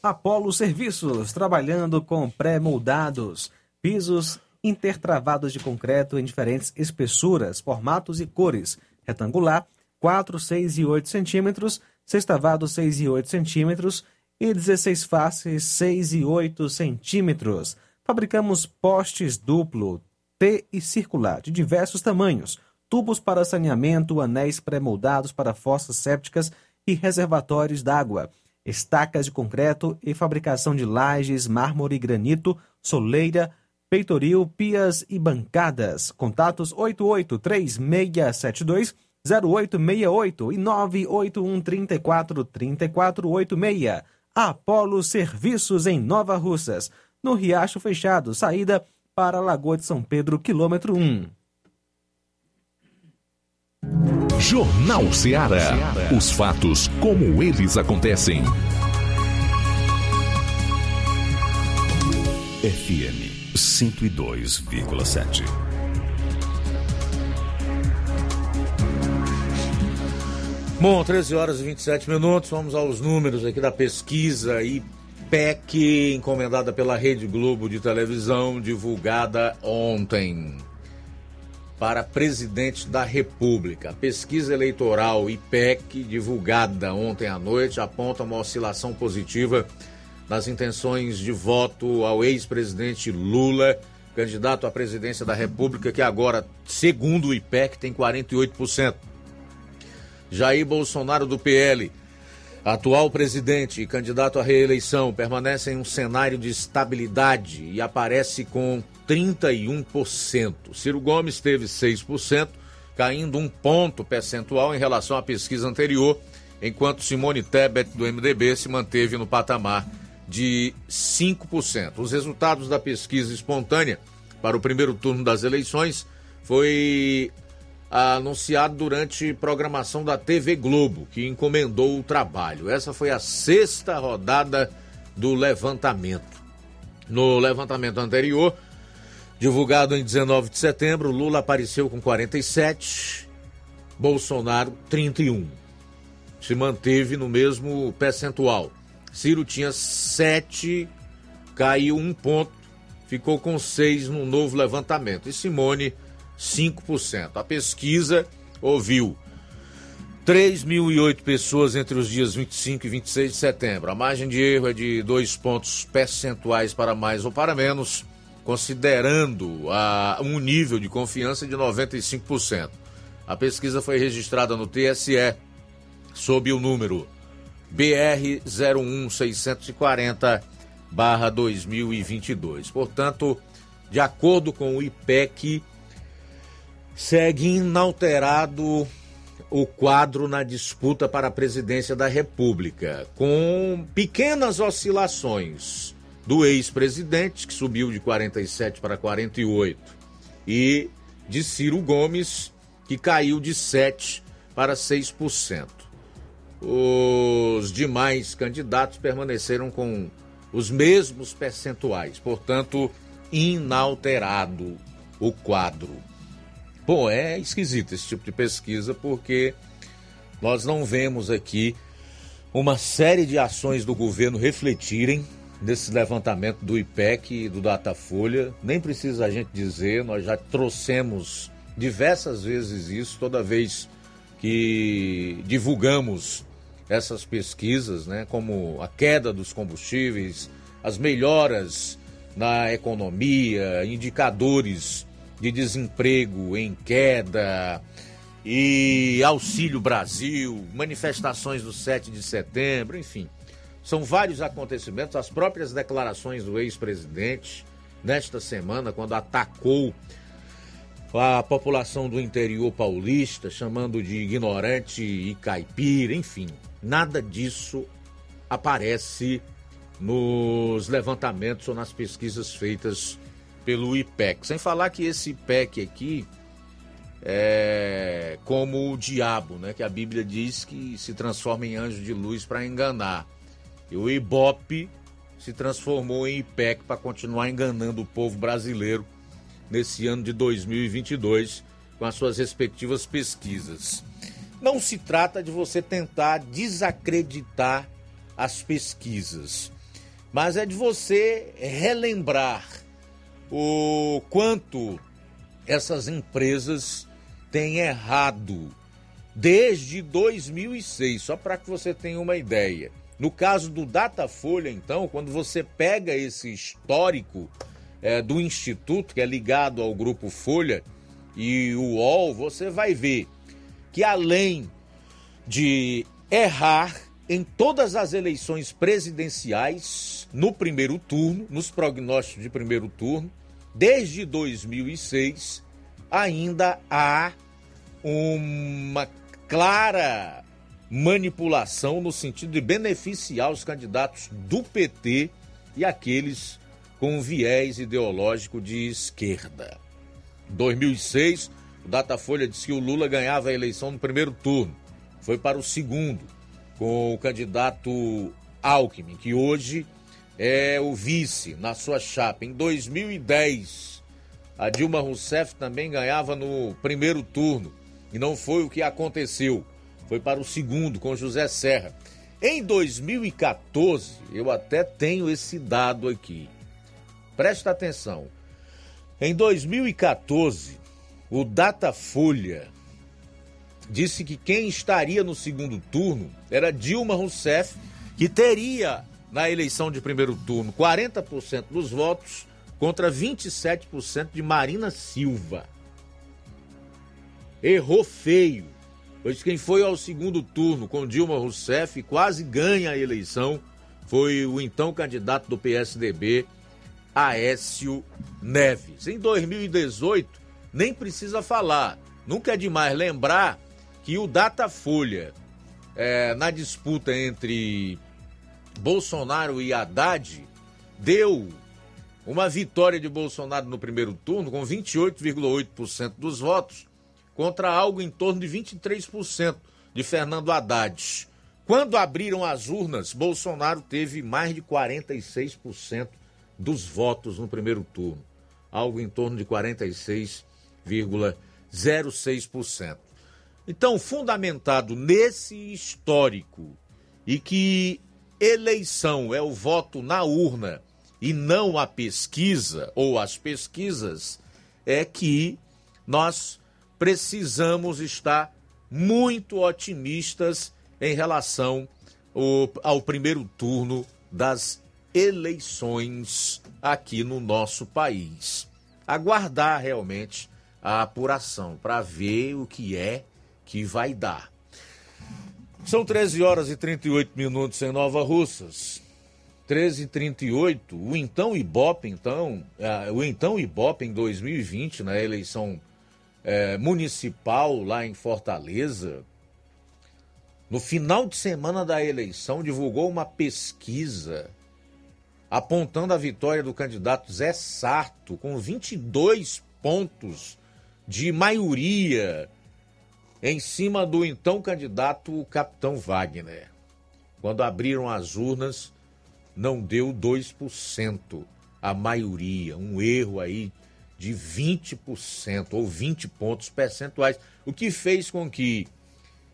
Apolo Serviços, trabalhando com pré-moldados, pisos intertravados de concreto em diferentes espessuras, formatos e cores. Retangular, 4, 6 e 8 centímetros, sextavado 6 e 8 centímetros e 16 faces 6 e 8 centímetros. Fabricamos postes duplo, T e circular, de diversos tamanhos, tubos para saneamento, anéis pré-moldados para fossas sépticas e reservatórios d'água estacas de concreto e fabricação de lajes, mármore e granito, soleira, peitoril, pias e bancadas. Contatos 883672 0868 e 981 34 3486. Apolo Serviços em Nova Russas, no Riacho Fechado, saída para Lagoa de São Pedro, quilômetro 1. Jornal Ceará. Os fatos como eles acontecem. FM 102,7. Bom, 13 horas e 27 minutos. Vamos aos números aqui da pesquisa IPEC, encomendada pela Rede Globo de televisão, divulgada ontem para presidente da República. A pesquisa eleitoral IPEC, divulgada ontem à noite, aponta uma oscilação positiva nas intenções de voto ao ex-presidente Lula, candidato à presidência da República, que agora, segundo o IPEC, tem 48%. Jair Bolsonaro do PL, atual presidente e candidato à reeleição, permanece em um cenário de estabilidade e aparece com 31%. Ciro Gomes teve 6%, caindo um ponto percentual em relação à pesquisa anterior, enquanto Simone Tebet, do MDB, se manteve no patamar de 5%. Os resultados da pesquisa espontânea para o primeiro turno das eleições foi anunciado durante programação da TV Globo, que encomendou o trabalho. Essa foi a sexta rodada do levantamento. No levantamento anterior, Divulgado em 19 de setembro, Lula apareceu com 47, Bolsonaro 31. Se manteve no mesmo percentual. Ciro tinha 7, caiu um ponto, ficou com 6 no novo levantamento. E Simone, 5%. A pesquisa ouviu 3.008 pessoas entre os dias 25 e 26 de setembro. A margem de erro é de dois pontos percentuais para mais ou para menos considerando a, um nível de confiança de 95%. A pesquisa foi registrada no TSE sob o número BR 01640 2022. Portanto, de acordo com o IPEC, segue inalterado o quadro na disputa para a presidência da República, com pequenas oscilações do ex-presidente, que subiu de 47 para 48, e de Ciro Gomes, que caiu de 7 para 6%. Os demais candidatos permaneceram com os mesmos percentuais, portanto, inalterado o quadro. Bom, é esquisito esse tipo de pesquisa porque nós não vemos aqui uma série de ações do governo refletirem nesse levantamento do IPEC e do Datafolha. Nem precisa a gente dizer, nós já trouxemos diversas vezes isso, toda vez que divulgamos essas pesquisas, né, como a queda dos combustíveis, as melhoras na economia, indicadores de desemprego em queda e Auxílio Brasil, manifestações do 7 de setembro, enfim. São vários acontecimentos, as próprias declarações do ex-presidente nesta semana, quando atacou a população do interior paulista, chamando de ignorante e caipira, enfim, nada disso aparece nos levantamentos ou nas pesquisas feitas pelo IPEC. Sem falar que esse IPEC aqui é como o diabo, né? Que a Bíblia diz que se transforma em anjo de luz para enganar. E o Ibope se transformou em IPEC para continuar enganando o povo brasileiro nesse ano de 2022 com as suas respectivas pesquisas. Não se trata de você tentar desacreditar as pesquisas, mas é de você relembrar o quanto essas empresas têm errado desde 2006, só para que você tenha uma ideia. No caso do Datafolha, então, quando você pega esse histórico é, do Instituto, que é ligado ao Grupo Folha e o UOL, você vai ver que além de errar em todas as eleições presidenciais no primeiro turno, nos prognósticos de primeiro turno, desde 2006, ainda há uma clara manipulação no sentido de beneficiar os candidatos do PT e aqueles com viés ideológico de esquerda. Em 2006, o Datafolha disse que o Lula ganhava a eleição no primeiro turno. Foi para o segundo, com o candidato Alckmin, que hoje é o vice na sua chapa. Em 2010, a Dilma Rousseff também ganhava no primeiro turno. E não foi o que aconteceu foi para o segundo com José Serra. Em 2014, eu até tenho esse dado aqui. Presta atenção. Em 2014, o Datafolha disse que quem estaria no segundo turno era Dilma Rousseff, que teria na eleição de primeiro turno 40% dos votos contra 27% de Marina Silva. Errou feio pois quem foi ao segundo turno com Dilma Rousseff quase ganha a eleição foi o então candidato do PSDB, Aécio Neves. Em 2018, nem precisa falar, nunca é demais lembrar que o Datafolha, é, na disputa entre Bolsonaro e Haddad, deu uma vitória de Bolsonaro no primeiro turno com 28,8% dos votos contra algo em torno de 23% de Fernando Haddad. Quando abriram as urnas, Bolsonaro teve mais de 46% dos votos no primeiro turno. algo em torno de 46,06%. Então, fundamentado nesse histórico e que eleição é o voto na urna e não a pesquisa ou as pesquisas, é que nós precisamos estar muito otimistas em relação ao, primeiro turno das eleições aqui no nosso país. Aguardar realmente a apuração para ver o que é que vai dar. São 13 horas e 38 minutos em Nova Russas. 13 e 38 o então Ibope, então, uh, o então Ibope em 2020, na eleição uh, municipal lá em Fortaleza, no final de semana da eleição, divulgou uma pesquisa apontando a vitória do candidato Zé Sarto, com 22 pontos de maioria em cima do então candidato Capitão Wagner. Quando abriram as urnas, não deu 2% a maioria, um erro aí de 20% ou 20 pontos percentuais, o que fez com que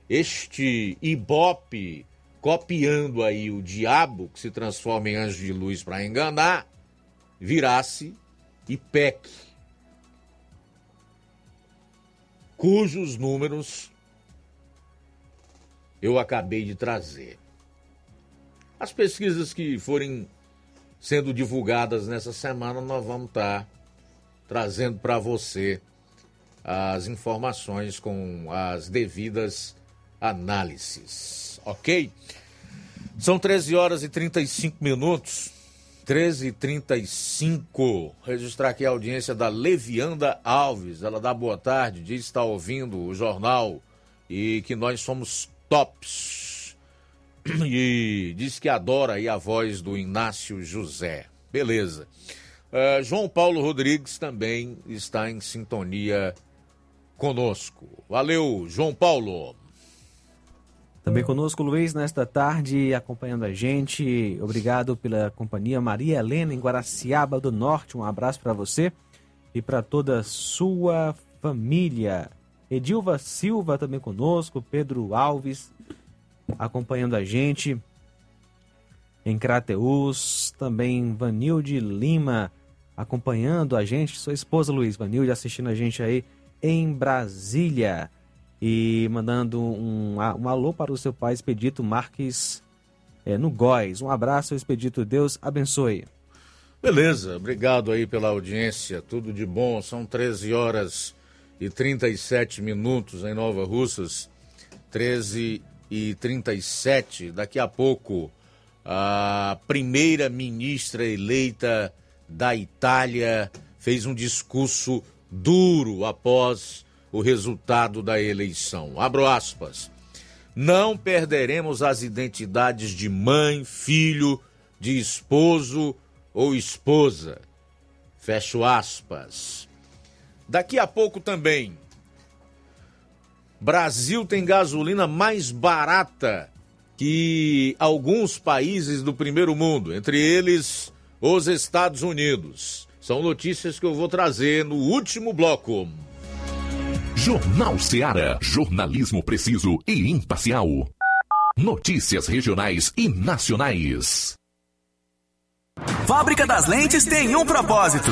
este Ibope copiando aí o diabo que se transforma em anjo de luz para enganar, virasse IPEC, cujos números eu acabei de trazer. As pesquisas que forem sendo divulgadas nessa semana, nós vamos estar trazendo para você as informações com as devidas análises, ok? São 13 horas e 35 minutos. 13 e 35 Registrar aqui a audiência da Levianda Alves. Ela dá boa tarde, diz que está ouvindo o jornal e que nós somos tops e diz que adora aí a voz do Inácio José. Beleza. Uh, João Paulo Rodrigues também está em sintonia conosco. Valeu, João Paulo. Também conosco, Luiz, nesta tarde, acompanhando a gente. Obrigado pela companhia. Maria Helena, em Guaraciaba do Norte. Um abraço para você e para toda a sua família. Edilva Silva também conosco. Pedro Alves, acompanhando a gente em Crateus, também Vanilde Lima acompanhando a gente, sua esposa Luiz Vanilde assistindo a gente aí em Brasília e mandando um, um alô para o seu pai Expedito Marques é, no Góis. Um abraço, Expedito, Deus abençoe. Beleza, obrigado aí pela audiência, tudo de bom, são 13 horas e 37 minutos em Nova Russas, 13 e 37. Daqui a pouco, a primeira ministra eleita da Itália fez um discurso duro após o resultado da eleição. Abro aspas. Não perderemos as identidades de mãe, filho, de esposo ou esposa. Fecho aspas. Daqui a pouco também, Brasil tem gasolina mais barata que alguns países do primeiro mundo, entre eles os Estados Unidos. São notícias que eu vou trazer no último bloco. Jornal Seara. Jornalismo preciso e imparcial. Notícias regionais e nacionais. Fábrica das Lentes tem um propósito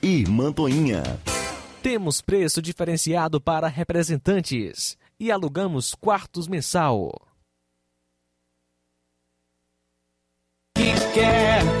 e Mantoinha. Temos preço diferenciado para representantes e alugamos quartos mensal. quer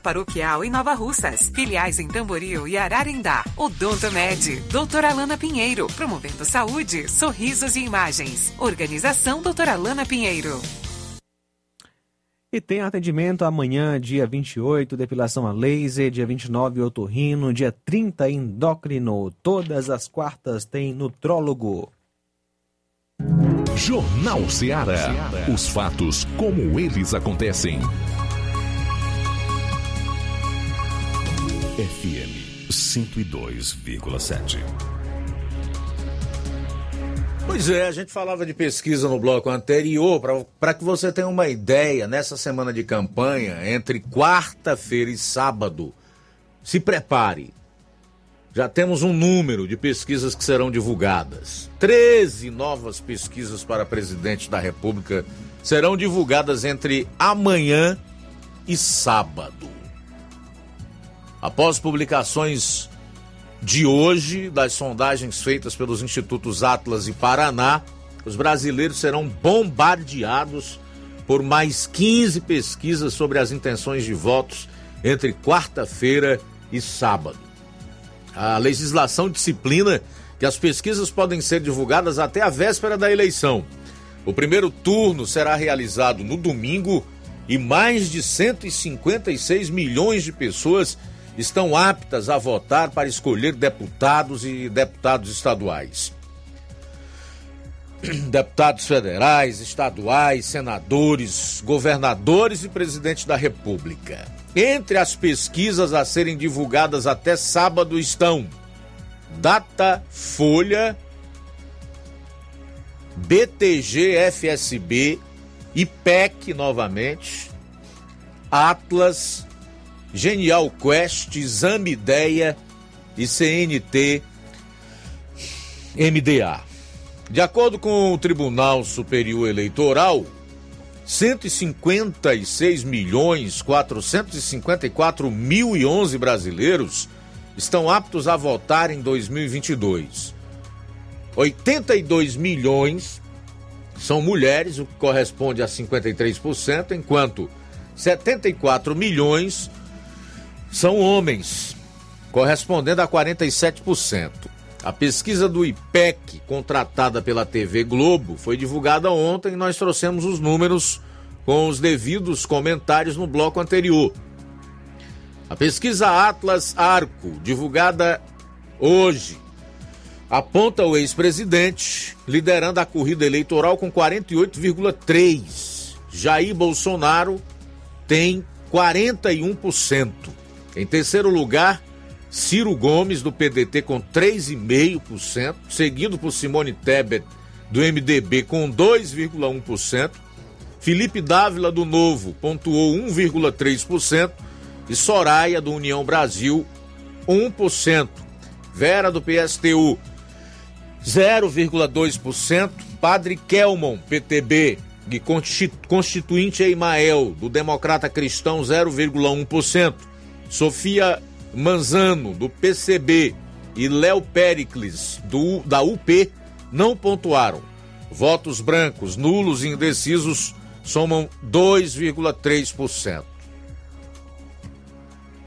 Paroquial em Nova Russas. Filiais em Tamboril e Ararindá. Odonto Med. Doutora Alana Pinheiro. Promovendo saúde, sorrisos e imagens. Organização Doutora Alana Pinheiro. E tem atendimento amanhã, dia 28, depilação a laser, dia 29, otorrino, dia 30, endócrino. Todas as quartas tem nutrólogo. Jornal Ceará. Os fatos como eles acontecem. FM 102,7. Pois é, a gente falava de pesquisa no bloco anterior, para que você tenha uma ideia, nessa semana de campanha, entre quarta-feira e sábado, se prepare. Já temos um número de pesquisas que serão divulgadas. 13 novas pesquisas para presidente da República serão divulgadas entre amanhã e sábado. Após publicações de hoje das sondagens feitas pelos institutos Atlas e Paraná, os brasileiros serão bombardeados por mais 15 pesquisas sobre as intenções de votos entre quarta-feira e sábado. A legislação disciplina que as pesquisas podem ser divulgadas até a véspera da eleição. O primeiro turno será realizado no domingo e mais de 156 milhões de pessoas estão aptas a votar para escolher deputados e deputados estaduais. Deputados federais, estaduais, senadores, governadores e presidente da República. Entre as pesquisas a serem divulgadas até sábado estão Datafolha, BTG FSB, IPEC novamente, Atlas, Genial Quest, Zamideia e CNT MDA. De acordo com o Tribunal Superior Eleitoral, 156 milhões 454 mil e 11 brasileiros estão aptos a votar em 2022. 82 milhões são mulheres, o que corresponde a 53%, enquanto 74 milhões são homens, correspondendo a 47%. A pesquisa do IPEC, contratada pela TV Globo, foi divulgada ontem e nós trouxemos os números com os devidos comentários no bloco anterior. A pesquisa Atlas Arco, divulgada hoje, aponta o ex-presidente liderando a corrida eleitoral com 48,3%. Jair Bolsonaro tem 41%. Em terceiro lugar, Ciro Gomes, do PDT, com 3,5%, seguido por Simone Tebet, do MDB, com 2,1%. Felipe Dávila, do Novo, pontuou 1,3%. E Soraya, do União Brasil, 1%. Vera, do PSTU, 0,2%. Padre Kelmon, PTB, e Constituinte Eimael, do Democrata Cristão, 0,1%. Sofia Manzano, do PCB, e Léo Pericles, do, da UP, não pontuaram. Votos brancos, nulos e indecisos somam 2,3%.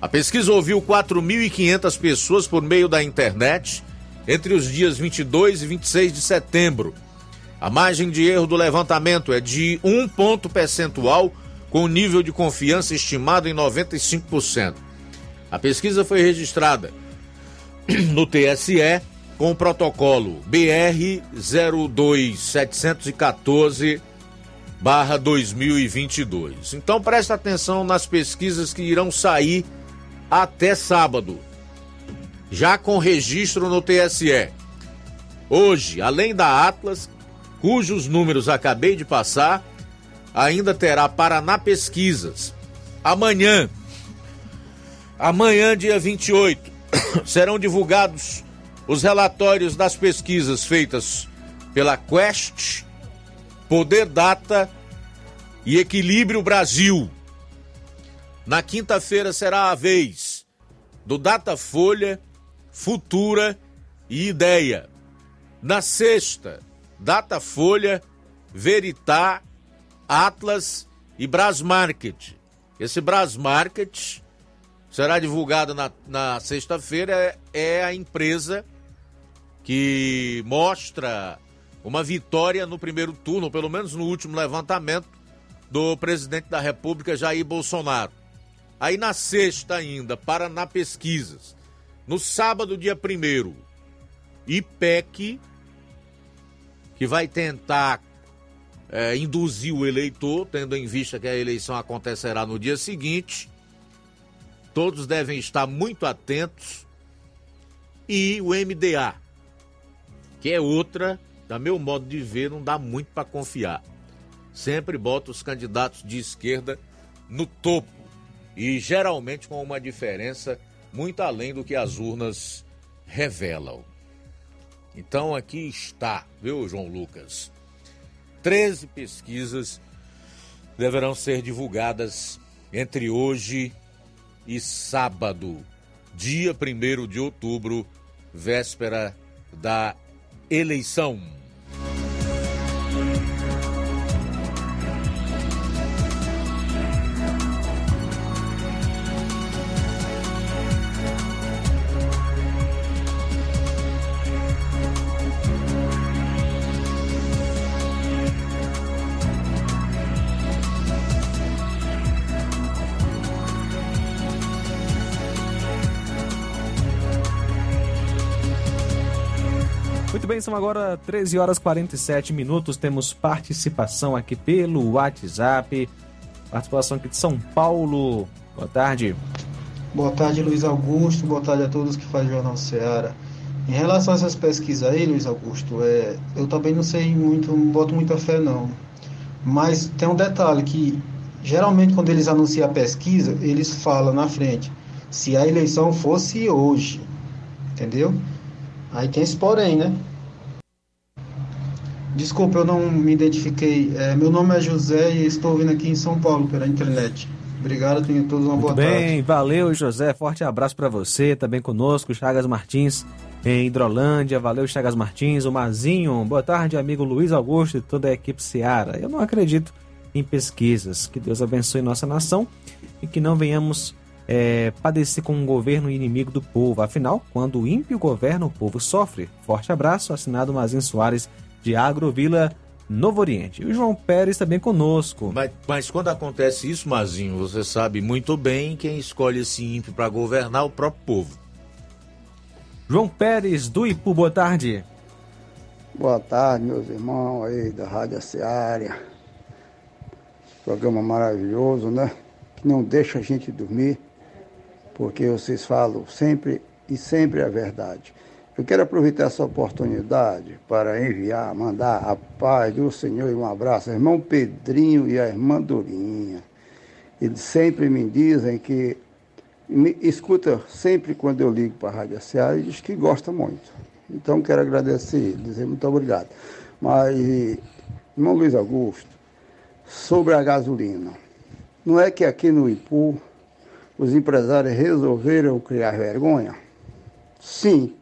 A pesquisa ouviu 4.500 pessoas por meio da internet entre os dias 22 e 26 de setembro. A margem de erro do levantamento é de um ponto percentual, com nível de confiança estimado em 95%. A pesquisa foi registrada no TSE com o protocolo BR 02714 barra 2022. Então presta atenção nas pesquisas que irão sair até sábado, já com registro no TSE. Hoje, além da Atlas, cujos números acabei de passar, ainda terá Paraná Pesquisas. Amanhã, Amanhã, dia 28, serão divulgados os relatórios das pesquisas feitas pela Quest, Poder Data e Equilíbrio Brasil. Na quinta-feira será a vez do Datafolha, Futura e Ideia. Na sexta, Datafolha, Veritá, Atlas e Brasmarket. Esse Brasmarket será divulgada na, na sexta-feira é a empresa que mostra uma vitória no primeiro turno, pelo menos no último levantamento, do presidente da República, Jair Bolsonaro. Aí na sexta ainda, Paraná Pesquisas. No sábado, dia primeiro, IPEC, que vai tentar é, induzir o eleitor, tendo em vista que a eleição acontecerá no dia seguinte. Todos devem estar muito atentos. E o MDA, que é outra, da meu modo de ver, não dá muito para confiar. Sempre bota os candidatos de esquerda no topo e geralmente com uma diferença muito além do que as urnas revelam. Então aqui está, viu, João Lucas? 13 pesquisas deverão ser divulgadas entre hoje e sábado, dia 1 de outubro, véspera da eleição. São agora 13 horas 47 minutos. Temos participação aqui pelo WhatsApp. Participação aqui de São Paulo. Boa tarde. Boa tarde, Luiz Augusto. Boa tarde a todos que fazem o Jornal Ceará. Em relação a essas pesquisas aí, Luiz Augusto, é, eu também não sei muito, não boto muita fé não. Mas tem um detalhe que geralmente quando eles anunciam a pesquisa, eles falam na frente, se a eleição fosse hoje, entendeu? Aí tem esse porém, né? Desculpa, eu não me identifiquei. É, meu nome é José e estou vindo aqui em São Paulo pela internet. Obrigado, tenham todos uma Muito boa bem, tarde. valeu José, forte abraço para você, também conosco, Chagas Martins em Hidrolândia, valeu Chagas Martins, o Mazinho, boa tarde amigo Luiz Augusto e toda a equipe Seara. Eu não acredito em pesquisas, que Deus abençoe nossa nação e que não venhamos é, padecer com um governo inimigo do povo, afinal, quando o ímpio governa, o povo sofre. Forte abraço, assinado Mazinho Soares de Agrovila, Novo Oriente. E o João Pérez também conosco. Mas, mas quando acontece isso, Mazinho, você sabe muito bem quem escolhe esse ímpio para governar o próprio povo. João Pérez do Ipu, boa tarde. Boa tarde, meus irmãos aí da Rádio Seara. Programa maravilhoso, né? Que não deixa a gente dormir, porque vocês falam sempre e sempre a verdade. Eu quero aproveitar essa oportunidade para enviar, mandar a paz do Senhor e um abraço ao irmão Pedrinho e à irmã Dorinha. Eles sempre me dizem que me escuta sempre quando eu ligo para a Rádio Seara e diz que gosta muito. Então quero agradecer, dizer muito obrigado. Mas, irmão Luiz Augusto, sobre a gasolina. Não é que aqui no Ipu os empresários resolveram criar vergonha? Sim,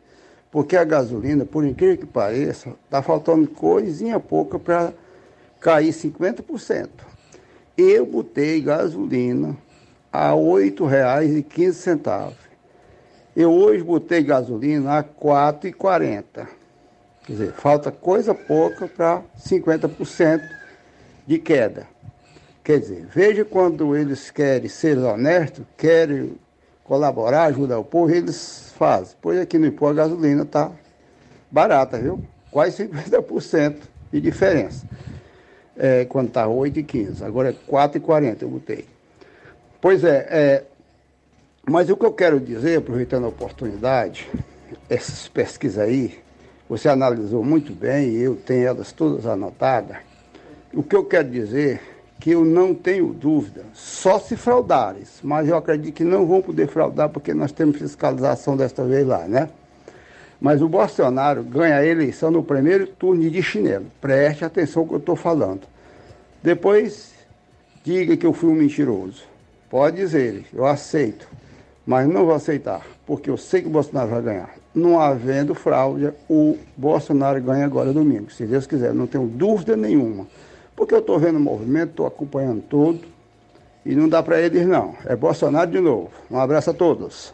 porque a gasolina, por incrível que pareça, está faltando coisinha pouca para cair 50%. Eu botei gasolina a R$ 8,15. Eu hoje botei gasolina a R$ 4,40. Quer dizer, falta coisa pouca para 50% de queda. Quer dizer, veja quando eles querem ser honestos, querem colaborar, ajudar o povo, eles fazem. Pois aqui no Ipu a gasolina está barata, viu? Quase 50% de diferença. É, quando está 8,15. Agora é 4,40 eu botei. Pois é, é, mas o que eu quero dizer, aproveitando a oportunidade, essas pesquisas aí, você analisou muito bem, eu tenho elas todas anotadas. O que eu quero dizer que eu não tenho dúvida, só se fraudares, mas eu acredito que não vão poder fraudar porque nós temos fiscalização desta vez lá, né? Mas o Bolsonaro ganha a eleição no primeiro turno de chinelo. Preste atenção no que eu estou falando. Depois, diga que eu fui um mentiroso. Pode dizer, eu aceito, mas não vou aceitar, porque eu sei que o Bolsonaro vai ganhar. Não havendo fraude, o Bolsonaro ganha agora domingo, se Deus quiser, não tenho dúvida nenhuma. Porque eu estou vendo o movimento, estou acompanhando todo, e não dá para eles não. É Bolsonaro de novo. Um abraço a todos.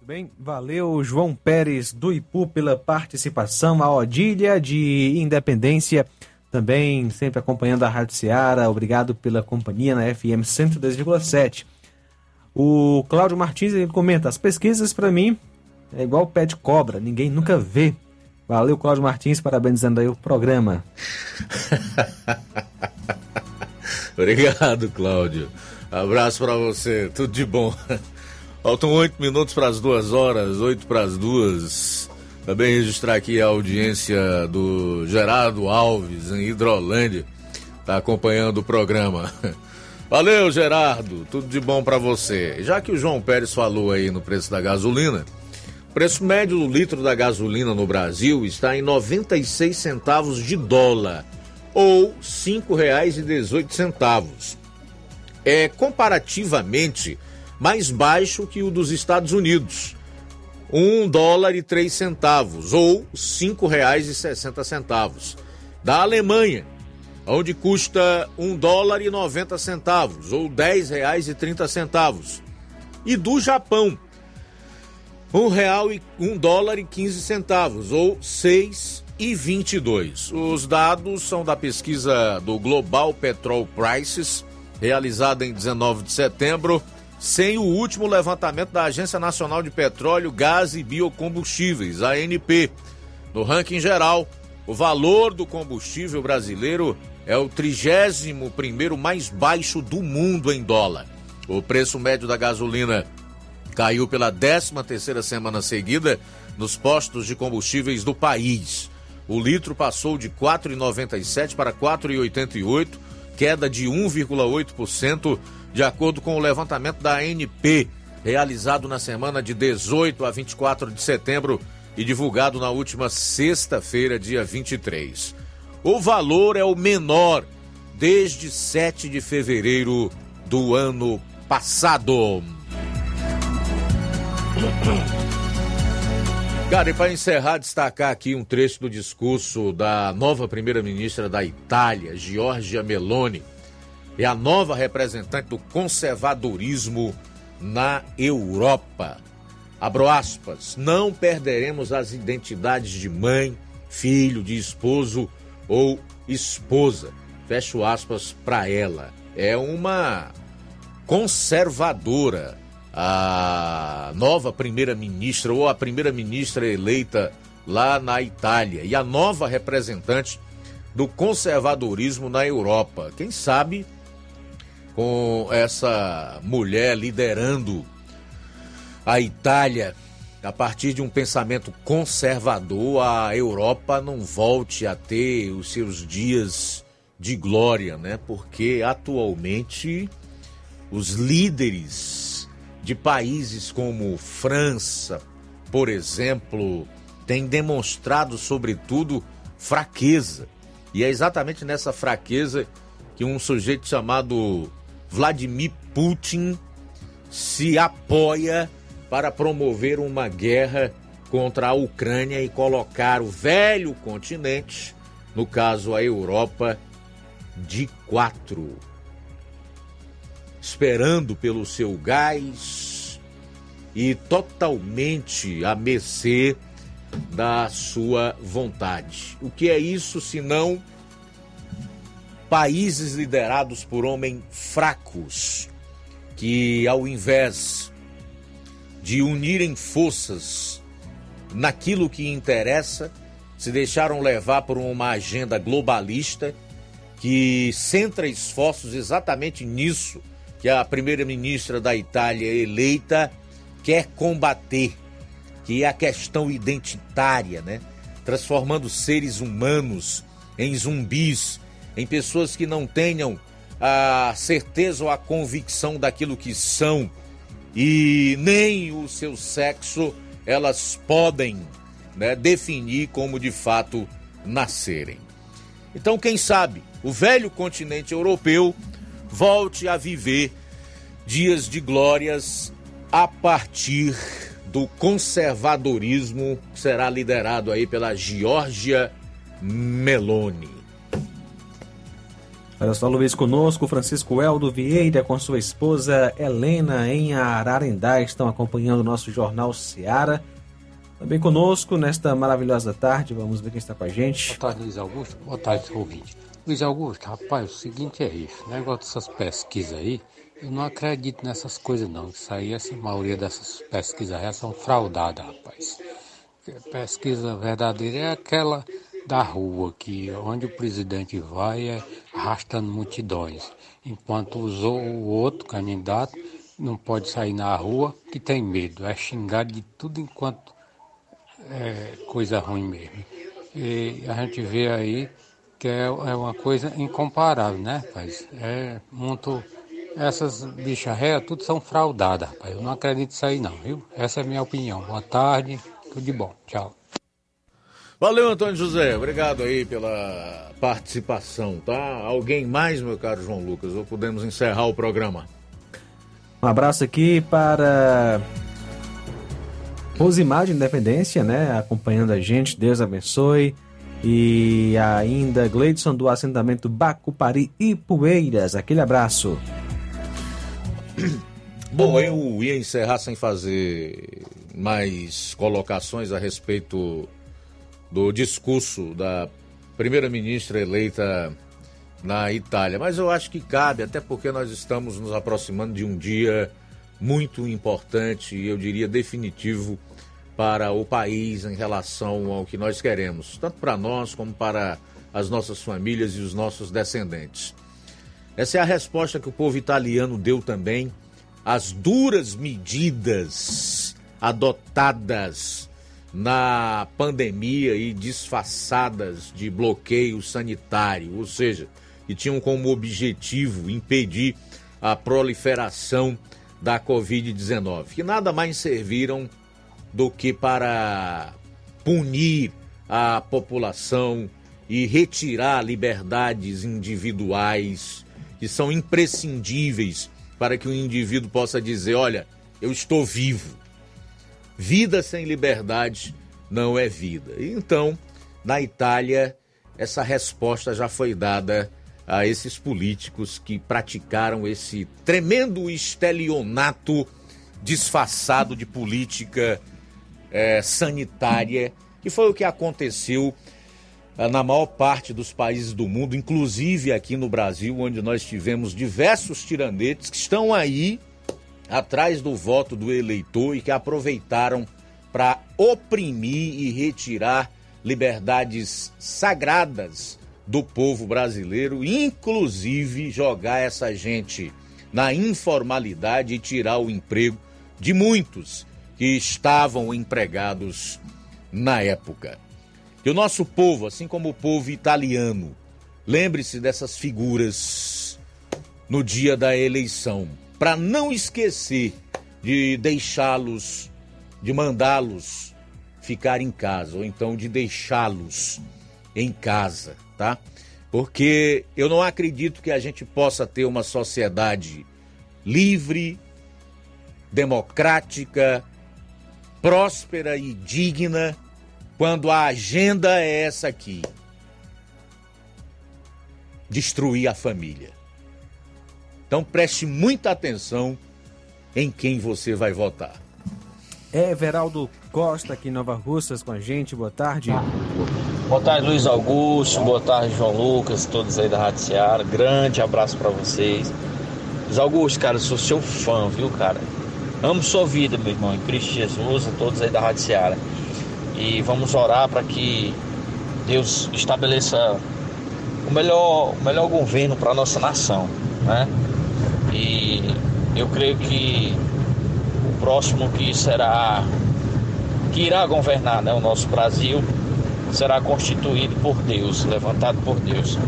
Bem, valeu João Pérez do Ipu pela participação, a Odília de Independência também sempre acompanhando a Rádio Seara, obrigado pela companhia na FM 102,7. O Cláudio Martins ele comenta: as pesquisas para mim é igual pé de cobra, ninguém nunca vê. Valeu, Cláudio Martins, parabenizando aí o programa. Obrigado, Cláudio. Abraço para você, tudo de bom. Faltam oito minutos para as duas horas, oito para as duas. Também registrar aqui a audiência do Gerardo Alves, em Hidrolândia. Está acompanhando o programa. Valeu, Gerardo. Tudo de bom para você. Já que o João Pérez falou aí no preço da gasolina, preço médio do litro da gasolina no Brasil está em 96 centavos de dólar, ou R$ 5,18. É comparativamente mais baixo que o dos Estados Unidos, um dólar e três centavos, ou sessenta centavos. Da Alemanha, onde custa um dólar e noventa centavos, ou trinta centavos. E do Japão, um real e um dólar e quinze centavos, ou seis e vinte e dois. Os dados são da pesquisa do Global Petrol Prices, realizada em 19 de setembro sem o último levantamento da Agência Nacional de Petróleo, Gás e Biocombustíveis, ANP, No ranking geral, o valor do combustível brasileiro é o 31 mais baixo do mundo em dólar. O preço médio da gasolina caiu pela 13ª semana seguida nos postos de combustíveis do país. O litro passou de 4,97 para 4,88, queda de 1,8%, de acordo com o levantamento da ANP, realizado na semana de 18 a 24 de setembro e divulgado na última sexta-feira, dia 23. O valor é o menor desde 7 de fevereiro do ano passado. Cara, e para encerrar, destacar aqui um trecho do discurso da nova primeira-ministra da Itália, Giorgia Meloni, é a nova representante do conservadorismo na Europa. Abro aspas, não perderemos as identidades de mãe, filho, de esposo ou esposa. Fecho aspas para ela. É uma conservadora a nova primeira-ministra ou a primeira-ministra eleita lá na Itália e a nova representante do conservadorismo na Europa. Quem sabe com essa mulher liderando a Itália a partir de um pensamento conservador, a Europa não volte a ter os seus dias de glória, né? Porque atualmente os líderes de países como França, por exemplo, têm demonstrado, sobretudo, fraqueza. E é exatamente nessa fraqueza que um sujeito chamado Vladimir Putin se apoia para promover uma guerra contra a Ucrânia e colocar o velho continente, no caso a Europa, de quatro esperando pelo seu gás e totalmente a mercê da sua vontade. O que é isso senão países liderados por homens fracos que, ao invés de unirem forças naquilo que interessa, se deixaram levar por uma agenda globalista que centra esforços exatamente nisso que a primeira-ministra da Itália eleita quer combater, que é a questão identitária, né? Transformando seres humanos em zumbis, em pessoas que não tenham a certeza ou a convicção daquilo que são e nem o seu sexo elas podem né, definir como de fato nascerem. Então, quem sabe, o velho continente europeu volte a viver dias de glórias a partir do conservadorismo que será liderado aí pela Giorgia Meloni. Olha só, Luiz, conosco, Francisco Eldo Vieira com sua esposa Helena em Ararendá estão acompanhando o nosso Jornal Seara. Também conosco nesta maravilhosa tarde, vamos ver quem está com a gente. Boa tarde, Luiz Augusto. Boa tarde, ouvinte. Luiz Augusto, rapaz, o seguinte é isso, negócio dessas pesquisas aí, eu não acredito nessas coisas não. Isso aí, essa maioria dessas pesquisas já são fraudadas, rapaz. Pesquisa verdadeira é aquela da rua, que onde o presidente vai é arrastando multidões, enquanto usou o outro candidato não pode sair na rua que tem medo, é xingar de tudo enquanto é coisa ruim mesmo. E a gente vê aí que é, é uma coisa incomparável, né, rapaz? É muito. Essas bichas réas, tudo são fraudadas, rapaz. Eu não acredito nisso aí, não, viu? Essa é a minha opinião. Boa tarde, tudo de bom. Tchau. Valeu, Antônio José. Obrigado aí pela participação, tá? Alguém mais, meu caro João Lucas, ou podemos encerrar o programa? Um abraço aqui para Rosimar de Independência, né? Acompanhando a gente. Deus abençoe. E ainda Gleidson do assentamento Bacupari e Poeiras. Aquele abraço. Bom, eu ia encerrar sem fazer mais colocações a respeito do discurso da primeira-ministra eleita na Itália, mas eu acho que cabe, até porque nós estamos nos aproximando de um dia muito importante e eu diria definitivo para o país em relação ao que nós queremos, tanto para nós como para as nossas famílias e os nossos descendentes. Essa é a resposta que o povo italiano deu também às duras medidas adotadas na pandemia e disfarçadas de bloqueio sanitário, ou seja, que tinham como objetivo impedir a proliferação da Covid-19, que nada mais serviram do que para punir a população e retirar liberdades individuais que são imprescindíveis para que o indivíduo possa dizer: olha, eu estou vivo. Vida sem liberdade não é vida. Então, na Itália, essa resposta já foi dada a esses políticos que praticaram esse tremendo estelionato disfarçado de política é, sanitária, que foi o que aconteceu é, na maior parte dos países do mundo, inclusive aqui no Brasil, onde nós tivemos diversos tiranetes que estão aí atrás do voto do eleitor e que aproveitaram para oprimir e retirar liberdades sagradas do povo brasileiro, inclusive jogar essa gente na informalidade e tirar o emprego de muitos que estavam empregados na época. Que o nosso povo, assim como o povo italiano, lembre-se dessas figuras no dia da eleição, para não esquecer de deixá-los, de mandá-los ficar em casa, ou então de deixá-los em casa tá? Porque eu não acredito que a gente possa ter uma sociedade livre, democrática, próspera e digna quando a agenda é essa aqui: destruir a família. Então preste muita atenção em quem você vai votar. É Everaldo Costa aqui em Nova Russas com a gente. Boa tarde. Boa tarde, Luiz Augusto. Boa tarde, João Lucas, todos aí da Rádio Seara. Grande abraço para vocês. Luiz Augusto, cara, eu sou seu fã, viu, cara? Amo sua vida, meu irmão, em Cristo Jesus, a todos aí da Rádio Seara. E vamos orar para que Deus estabeleça o melhor, o melhor governo para nossa nação, né? E eu creio que o próximo que será que irá governar, né, o nosso Brasil será constituído por Deus, levantado por Deus.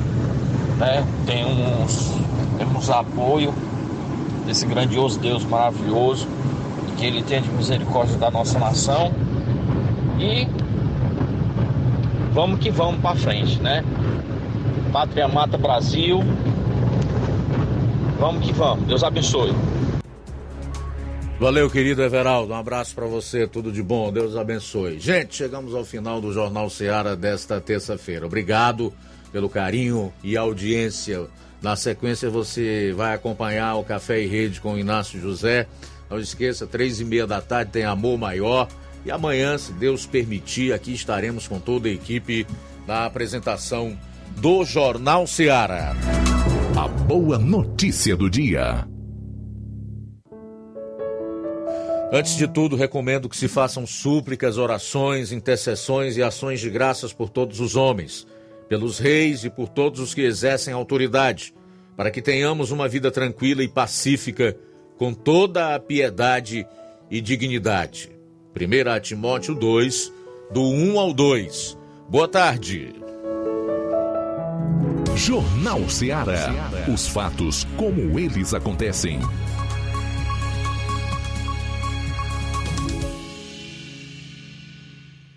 Né? Temos, temos apoio desse grandioso Deus maravilhoso, que Ele tem de misericórdia da nossa nação. E vamos que vamos para frente, né? Pátria Mata Brasil. Vamos que vamos. Deus abençoe. Valeu, querido Everaldo. Um abraço para você, tudo de bom. Deus abençoe. Gente, chegamos ao final do Jornal Seara desta terça-feira. Obrigado pelo carinho e audiência. Na sequência, você vai acompanhar o Café e Rede com o Inácio José. Não esqueça, três e meia da tarde tem Amor Maior. E amanhã, se Deus permitir, aqui estaremos com toda a equipe na apresentação do Jornal Seara. A boa notícia do dia. Antes de tudo, recomendo que se façam súplicas, orações, intercessões e ações de graças por todos os homens, pelos reis e por todos os que exercem autoridade, para que tenhamos uma vida tranquila e pacífica, com toda a piedade e dignidade. 1 Timóteo 2, do 1 ao 2. Boa tarde. Jornal Ceará. Os fatos como eles acontecem.